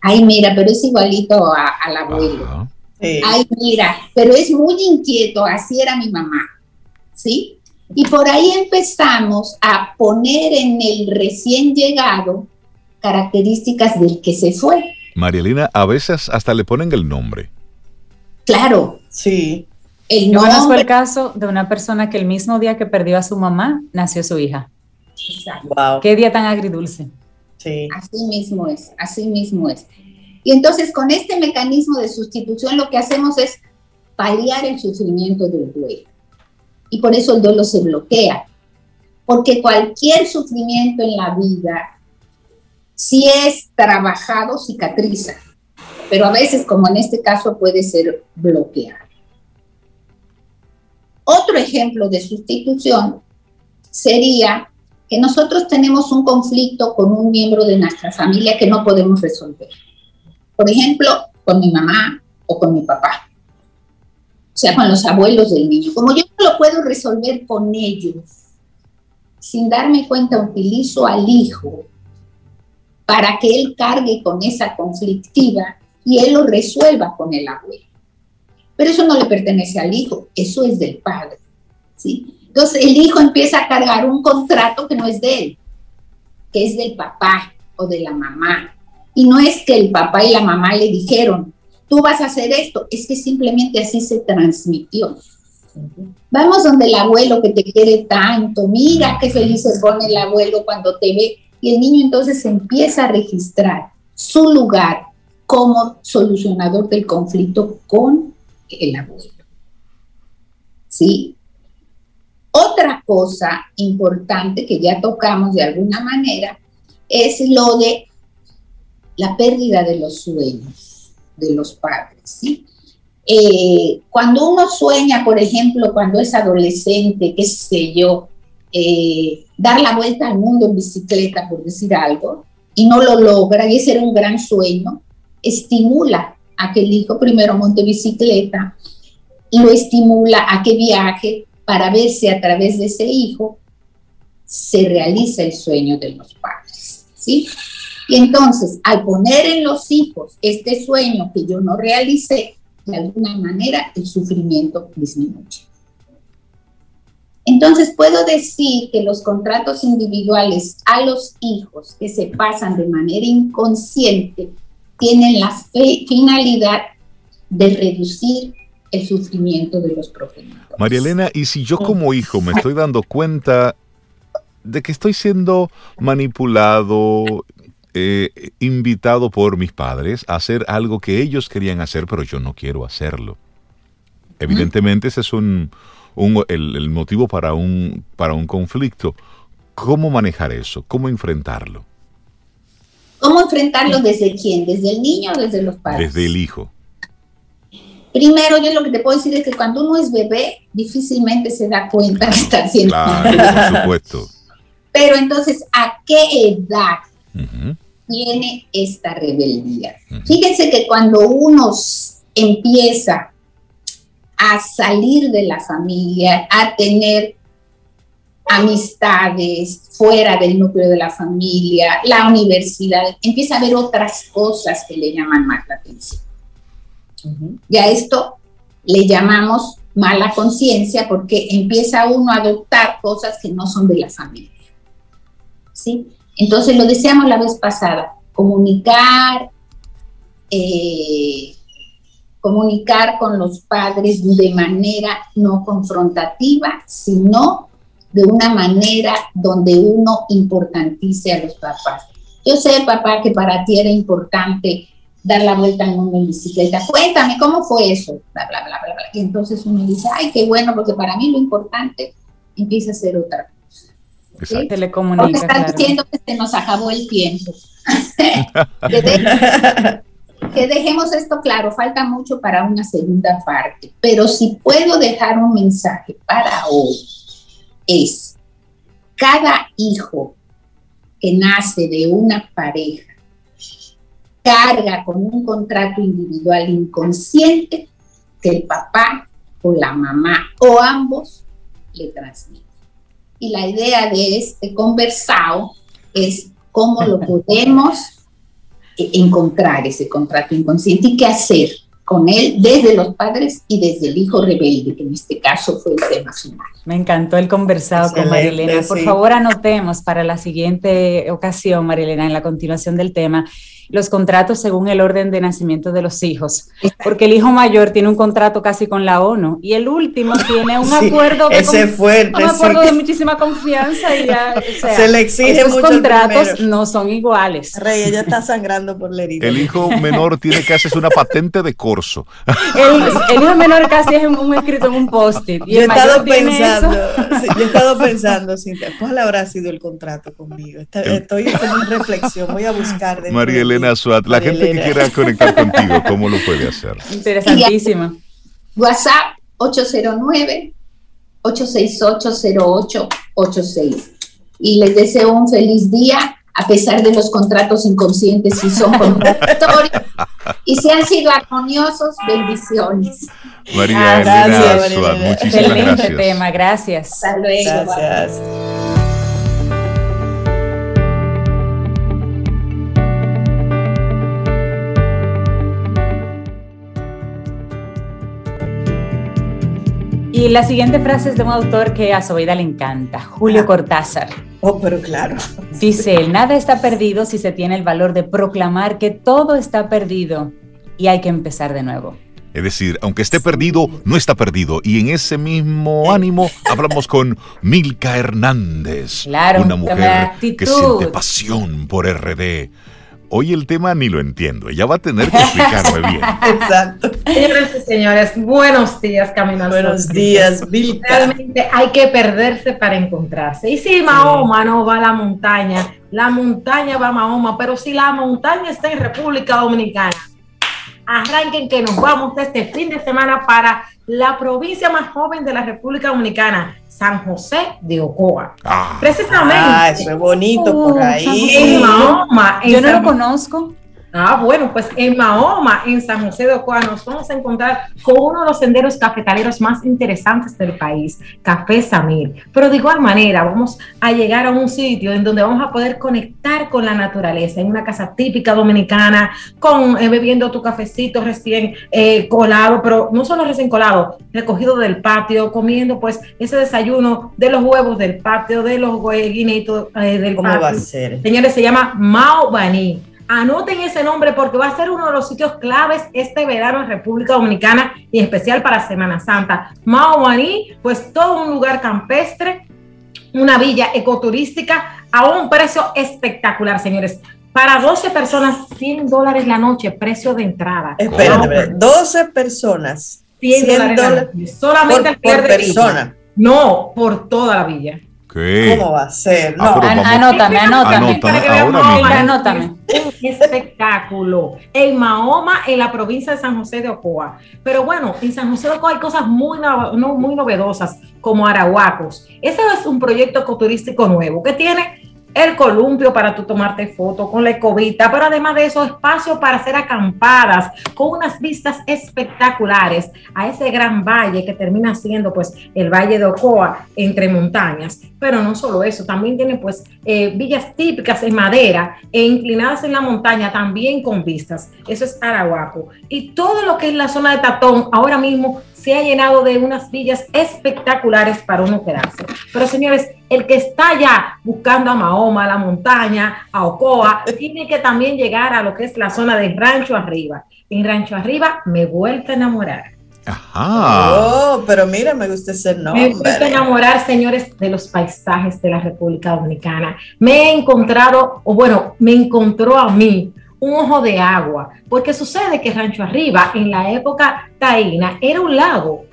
Ay, mira, pero es igualito al abuelo. Ay, mira, pero es muy inquieto, así era mi mamá. ¿Sí? Y por ahí empezamos a poner en el recién llegado características del que se fue.
Marielina, a veces hasta le ponen el nombre.
Claro.
Sí.
El nombre. No fue el caso de una persona que el mismo día que perdió a su mamá, nació su hija. Exacto. Qué día tan agridulce.
Sí. Así mismo es, así mismo es. Y entonces con este mecanismo de sustitución lo que hacemos es paliar el sufrimiento del duelo. Y por eso el duelo se bloquea. Porque cualquier sufrimiento en la vida, si es trabajado, cicatriza. Pero a veces, como en este caso, puede ser bloqueado. Otro ejemplo de sustitución sería que nosotros tenemos un conflicto con un miembro de nuestra familia que no podemos resolver. Por ejemplo, con mi mamá o con mi papá. Sea, con los abuelos del niño. Como yo no lo puedo resolver con ellos, sin darme cuenta, utilizo al hijo para que él cargue con esa conflictiva y él lo resuelva con el abuelo. Pero eso no le pertenece al hijo, eso es del padre. ¿sí? Entonces el hijo empieza a cargar un contrato que no es de él, que es del papá o de la mamá. Y no es que el papá y la mamá le dijeron, tú vas a hacer esto, es que simplemente así se transmitió. Vamos donde el abuelo que te quiere tanto, mira qué feliz se pone el abuelo cuando te ve. Y el niño entonces empieza a registrar su lugar como solucionador del conflicto con el abuelo. ¿Sí? Otra cosa importante que ya tocamos de alguna manera es lo de la pérdida de los sueños de los padres, ¿sí? Eh, cuando uno sueña, por ejemplo, cuando es adolescente, qué sé yo, eh, dar la vuelta al mundo en bicicleta, por decir algo, y no lo logra, y ese era un gran sueño, estimula a que el hijo primero monte bicicleta, y lo estimula a que viaje para ver si a través de ese hijo se realiza el sueño de los padres, ¿sí? Y entonces, al poner en los hijos este sueño que yo no realicé, de alguna manera el sufrimiento disminuye. Entonces, puedo decir que los contratos individuales a los hijos que se pasan de manera inconsciente tienen la finalidad de reducir el sufrimiento de los progenitores.
María Elena, y si yo como hijo me estoy dando cuenta de que estoy siendo manipulado, eh, invitado por mis padres a hacer algo que ellos querían hacer, pero yo no quiero hacerlo. Evidentemente ese es un, el, motivo para un, para un conflicto. ¿Cómo manejar eso? ¿Cómo enfrentarlo?
¿Cómo enfrentarlo desde quién? ¿Desde el niño o desde los padres?
Desde el hijo.
Primero, yo lo que te puedo decir es que cuando uno es bebé, difícilmente se da cuenta que está haciendo.
Claro, por supuesto.
Pero entonces, ¿a qué edad tiene esta rebeldía. Fíjense que cuando uno empieza a salir de la familia, a tener amistades fuera del núcleo de la familia, la universidad, empieza a ver otras cosas que le llaman más la atención. Y a esto le llamamos mala conciencia porque empieza uno a adoptar cosas que no son de la familia. ¿Sí? Entonces, lo decíamos la vez pasada, comunicar, eh, comunicar con los padres de manera no confrontativa, sino de una manera donde uno importantice a los papás. Yo sé, papá, que para ti era importante dar la vuelta en una bicicleta. Cuéntame, ¿cómo fue eso? Bla, bla, bla, bla, bla. Y entonces uno dice, ay, qué bueno, porque para mí lo importante empieza a ser otra
Exacto. Porque
están diciendo que se nos acabó el tiempo. [LAUGHS] que, dejemos esto claro, falta mucho para una segunda parte, pero si puedo dejar un mensaje para hoy, es cada hijo que nace de una pareja carga con un contrato individual inconsciente que el papá o la mamá o ambos le transmiten. Y la idea de este conversado es cómo lo [LAUGHS] podemos encontrar ese contrato inconsciente y qué hacer con él desde los padres y desde el hijo rebelde, que en este caso fue el tema final.
Me encantó el conversado con Marilena. Por favor, anotemos para la siguiente ocasión, Marilena, en la continuación del tema, los contratos según el orden de nacimiento de los hijos, porque el hijo mayor tiene un contrato casi con la ONU y el último [LAUGHS] tiene un acuerdo, de, un acuerdo de muchísima confianza y ya, [LAUGHS]
se le exige
esos contratos no son iguales.
Rey, ella está [LAUGHS] sangrando por la herida.
El hijo menor tiene que hacer una patente de corso.
El, hijo menor casi es un, escrito en un post-it.
Yo he estado pensando, yo he estado pensando, ¿cuál habrá sido el contrato conmigo? Estoy en reflexión, voy a buscar.
De María Elena la gente que quiera conectar [LAUGHS] contigo, ¿cómo lo puede hacer?
Interesantísimo.
WhatsApp 809-868-0886. Y les deseo un feliz día, a pesar de los contratos inconscientes, si son contradictorios. [LAUGHS] y si han sido armoniosos, bendiciones.
María Elena Suárez, muchísimas
Excelente tema, gracias.
Hasta luego.
Gracias.
Y la siguiente frase es de un autor que a Sobeida le encanta, Julio ah. Cortázar.
Oh, pero claro.
Dice él, nada está perdido si se tiene el valor de proclamar que todo está perdido y hay que empezar de nuevo.
Es decir, aunque esté perdido, no está perdido. Y en ese mismo ánimo hablamos con Milka Hernández,
claro,
una mujer que siente pasión por RD Hoy el tema ni lo entiendo. Ella va a tener que explicarme [LAUGHS] bien.
Exacto. Señores y señores, buenos días, Camino
Buenos días, Vilca.
Realmente hay que perderse para encontrarse. Y si Mahoma no va a la montaña, la montaña va a Mahoma, pero si la montaña está en República Dominicana, arranquen que nos vamos este fin de semana para la provincia más joven de la República Dominicana, San José de Ocoa.
Ah, Precisamente. Ah, eso es bonito por uh, ahí.
En Mahoma. Yo no lo conozco.
Ah, bueno, pues en Mahoma, en San José de Ocoa, nos vamos a encontrar con uno de los senderos cafetaleros más interesantes del país, Café Samir. Pero de igual manera, vamos a llegar a un sitio en donde vamos a poder conectar con la naturaleza, en una casa típica dominicana, con eh, bebiendo tu cafecito recién eh, colado, pero no solo recién colado, recogido del patio, comiendo pues ese desayuno de los huevos del patio, de los guineitos eh, del
¿Cómo va a ser?
Señores, se llama Mao Bani Anoten ese nombre porque va a ser uno de los sitios claves este verano en República Dominicana y en especial para Semana Santa. Mahuaní, pues todo un lugar campestre, una villa ecoturística a un precio espectacular, señores. Para 12 personas, 100 dólares la noche, precio de entrada.
Espérate, 12 personas.
100, dólares, solamente
por, por persona.
No, por toda la villa.
¿Cómo va a ser?
Ah, no. anótame, anótame.
Anótame. Un espectáculo. En Mahoma, en la provincia de San José de Ocoa. Pero bueno, en San José de Ocoa hay cosas muy, no, muy novedosas, como Arahuacos. Ese es un proyecto ecoturístico nuevo que tiene el columpio para tú tomarte foto con la ecovita, pero además de eso, espacio para hacer acampadas con unas vistas espectaculares a ese gran valle que termina siendo pues el Valle de Ocoa entre montañas. Pero no solo eso, también tiene pues eh, villas típicas en madera e inclinadas en la montaña también con vistas. Eso es Arahuaco. Y todo lo que es la zona de Tatón ahora mismo se ha llenado de unas villas espectaculares para uno quedarse. Pero señores, el que está ya buscando a Mahoma, a la montaña, a Ocoa, [LAUGHS] tiene que también llegar a lo que es la zona de Rancho Arriba. En Rancho Arriba me he vuelto a enamorar.
Ajá. Oh, pero mira, me gusta ese nombre.
Me gusta enamorar, señores, de los paisajes de la República Dominicana. Me he encontrado, o bueno, me encontró a mí un ojo de agua, porque sucede que Rancho Arriba, en la época taína, era un lago,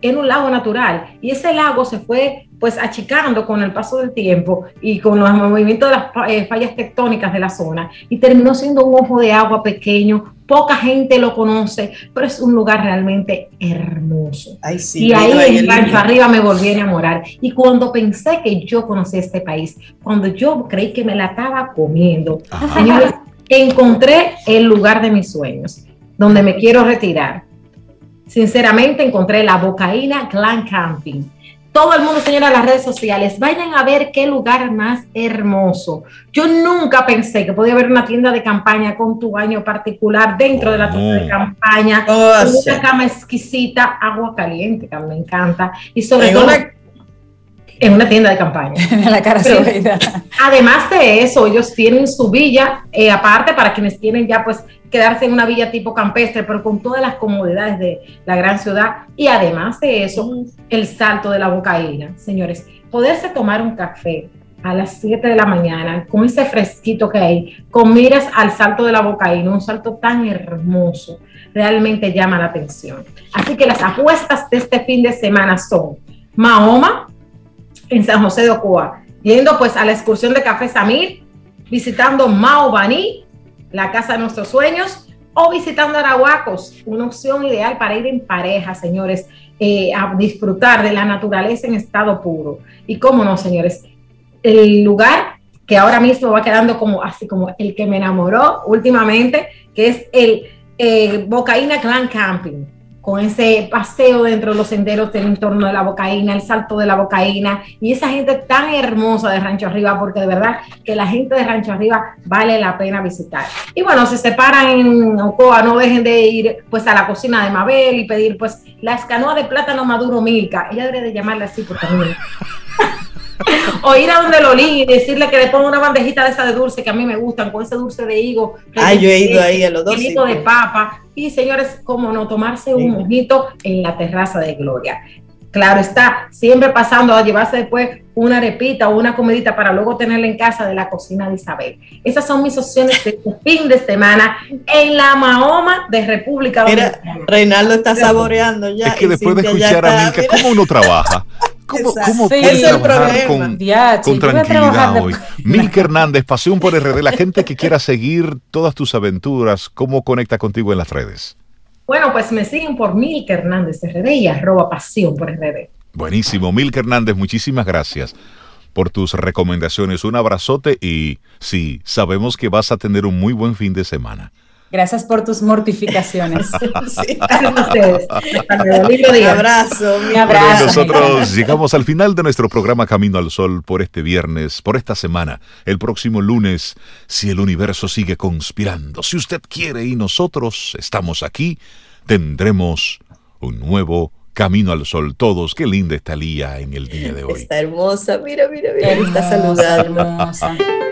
era un lago natural, y ese lago se fue pues achicando con el paso del tiempo y con los movimientos de las eh, fallas tectónicas de la zona, y terminó siendo un ojo de agua pequeño, poca gente lo conoce, pero es un lugar realmente hermoso.
Ay, sí,
y ahí en Rancho. Arriba me volví a enamorar. Y cuando pensé que yo conocí este país, cuando yo creí que me la estaba comiendo,
Ajá.
señores, encontré el lugar de mis sueños, donde me quiero retirar. Sinceramente encontré la Bocaína Clan Camping. Todo el mundo, señora, las redes sociales, vayan a ver qué lugar más hermoso. Yo nunca pensé que podía haber una tienda de campaña con tu baño particular dentro de la tienda de
Oh.
campaña,
Oh,
con una cama exquisita, agua caliente, que me encanta, y sobre
En
todo
una-
en una tienda de campaña. [LAUGHS]
la cara
Pero-. Además de eso, ellos tienen su villa, eh, aparte para quienes tienen ya pues quedarse en una villa tipo campestre, pero con todas las comodidades de la gran ciudad. Y además de eso, el salto de la bocaína, señores, poderse tomar un café a las 7 de la mañana con ese fresquito que hay, con miras al salto de la bocaína, un salto tan hermoso, realmente llama la atención. Así que las apuestas de este fin de semana son Mahoma en San José de Ocoa, yendo pues a la excursión de Café Samir, visitando Mao Baní, la casa de nuestros sueños, o visitando Arahuacos, una opción ideal para ir en pareja, señores, eh, a disfrutar de la naturaleza en estado puro. Y cómo no, señores, el lugar que ahora mismo va quedando como así como el que me enamoró últimamente, que es el eh, Bocaína Clan Camping, con ese paseo dentro de los senderos del entorno de la Bocaína, el salto de la Bocaína y esa gente tan hermosa de Rancho Arriba, porque de verdad que la gente de Rancho Arriba vale la pena visitar. Y bueno, se paran en Ocoa, no dejen de ir pues a la cocina de Mabel y pedir pues las canoas de plátano maduro Milka. Ella debería de llamarla así porque [LAUGHS] [LAUGHS] o ir a donde Lolín y decirle que le ponga una bandejita de esa de dulce que a mí me gustan, con ese dulce de higo.
Ay, yo he ido ahí a los dos
de papa. Y señores, cómo no, tomarse un mojito en la terraza de Gloria. Claro está, siempre pasando a llevarse después una arepita o una comidita para luego tenerla en casa de la cocina de Isabel. Esas son mis opciones de este [LAUGHS] fin de semana en la Mahoma de República
Mira,
Dominicana.
Reinaldo está saboreando ya.
Es que después de escuchar a
está,
Milka. ¿cómo uno trabaja? [LAUGHS] ¿Cómo, cómo
Sí.
puede trabajar
problema.
con, con tranquilidad
de-
hoy? [LAUGHS] Milka Hernández, Pasión por RD. La gente que quiera seguir todas tus aventuras, ¿cómo conecta contigo en las redes?
Bueno, pues me siguen por Milka Hernández RD y arroba pasión por RD.
Buenísimo. Milka Hernández, muchísimas gracias por tus recomendaciones. Un abrazote y sí, sabemos que vas a tener un muy buen fin de semana.
Gracias por tus mortificaciones. [LAUGHS]
Sí.
Ustedes.
Un abrazo.
Un abrazo.
Bueno, nosotros llegamos al final de nuestro programa Camino al Sol por este viernes, por esta semana. El próximo lunes, si el universo sigue conspirando, si usted quiere y nosotros estamos aquí, tendremos un nuevo Camino al Sol. Todos, qué linda está Lía en el día de hoy.
Está hermosa. Mira, mira, mira. Está
Hermosa,
saludando.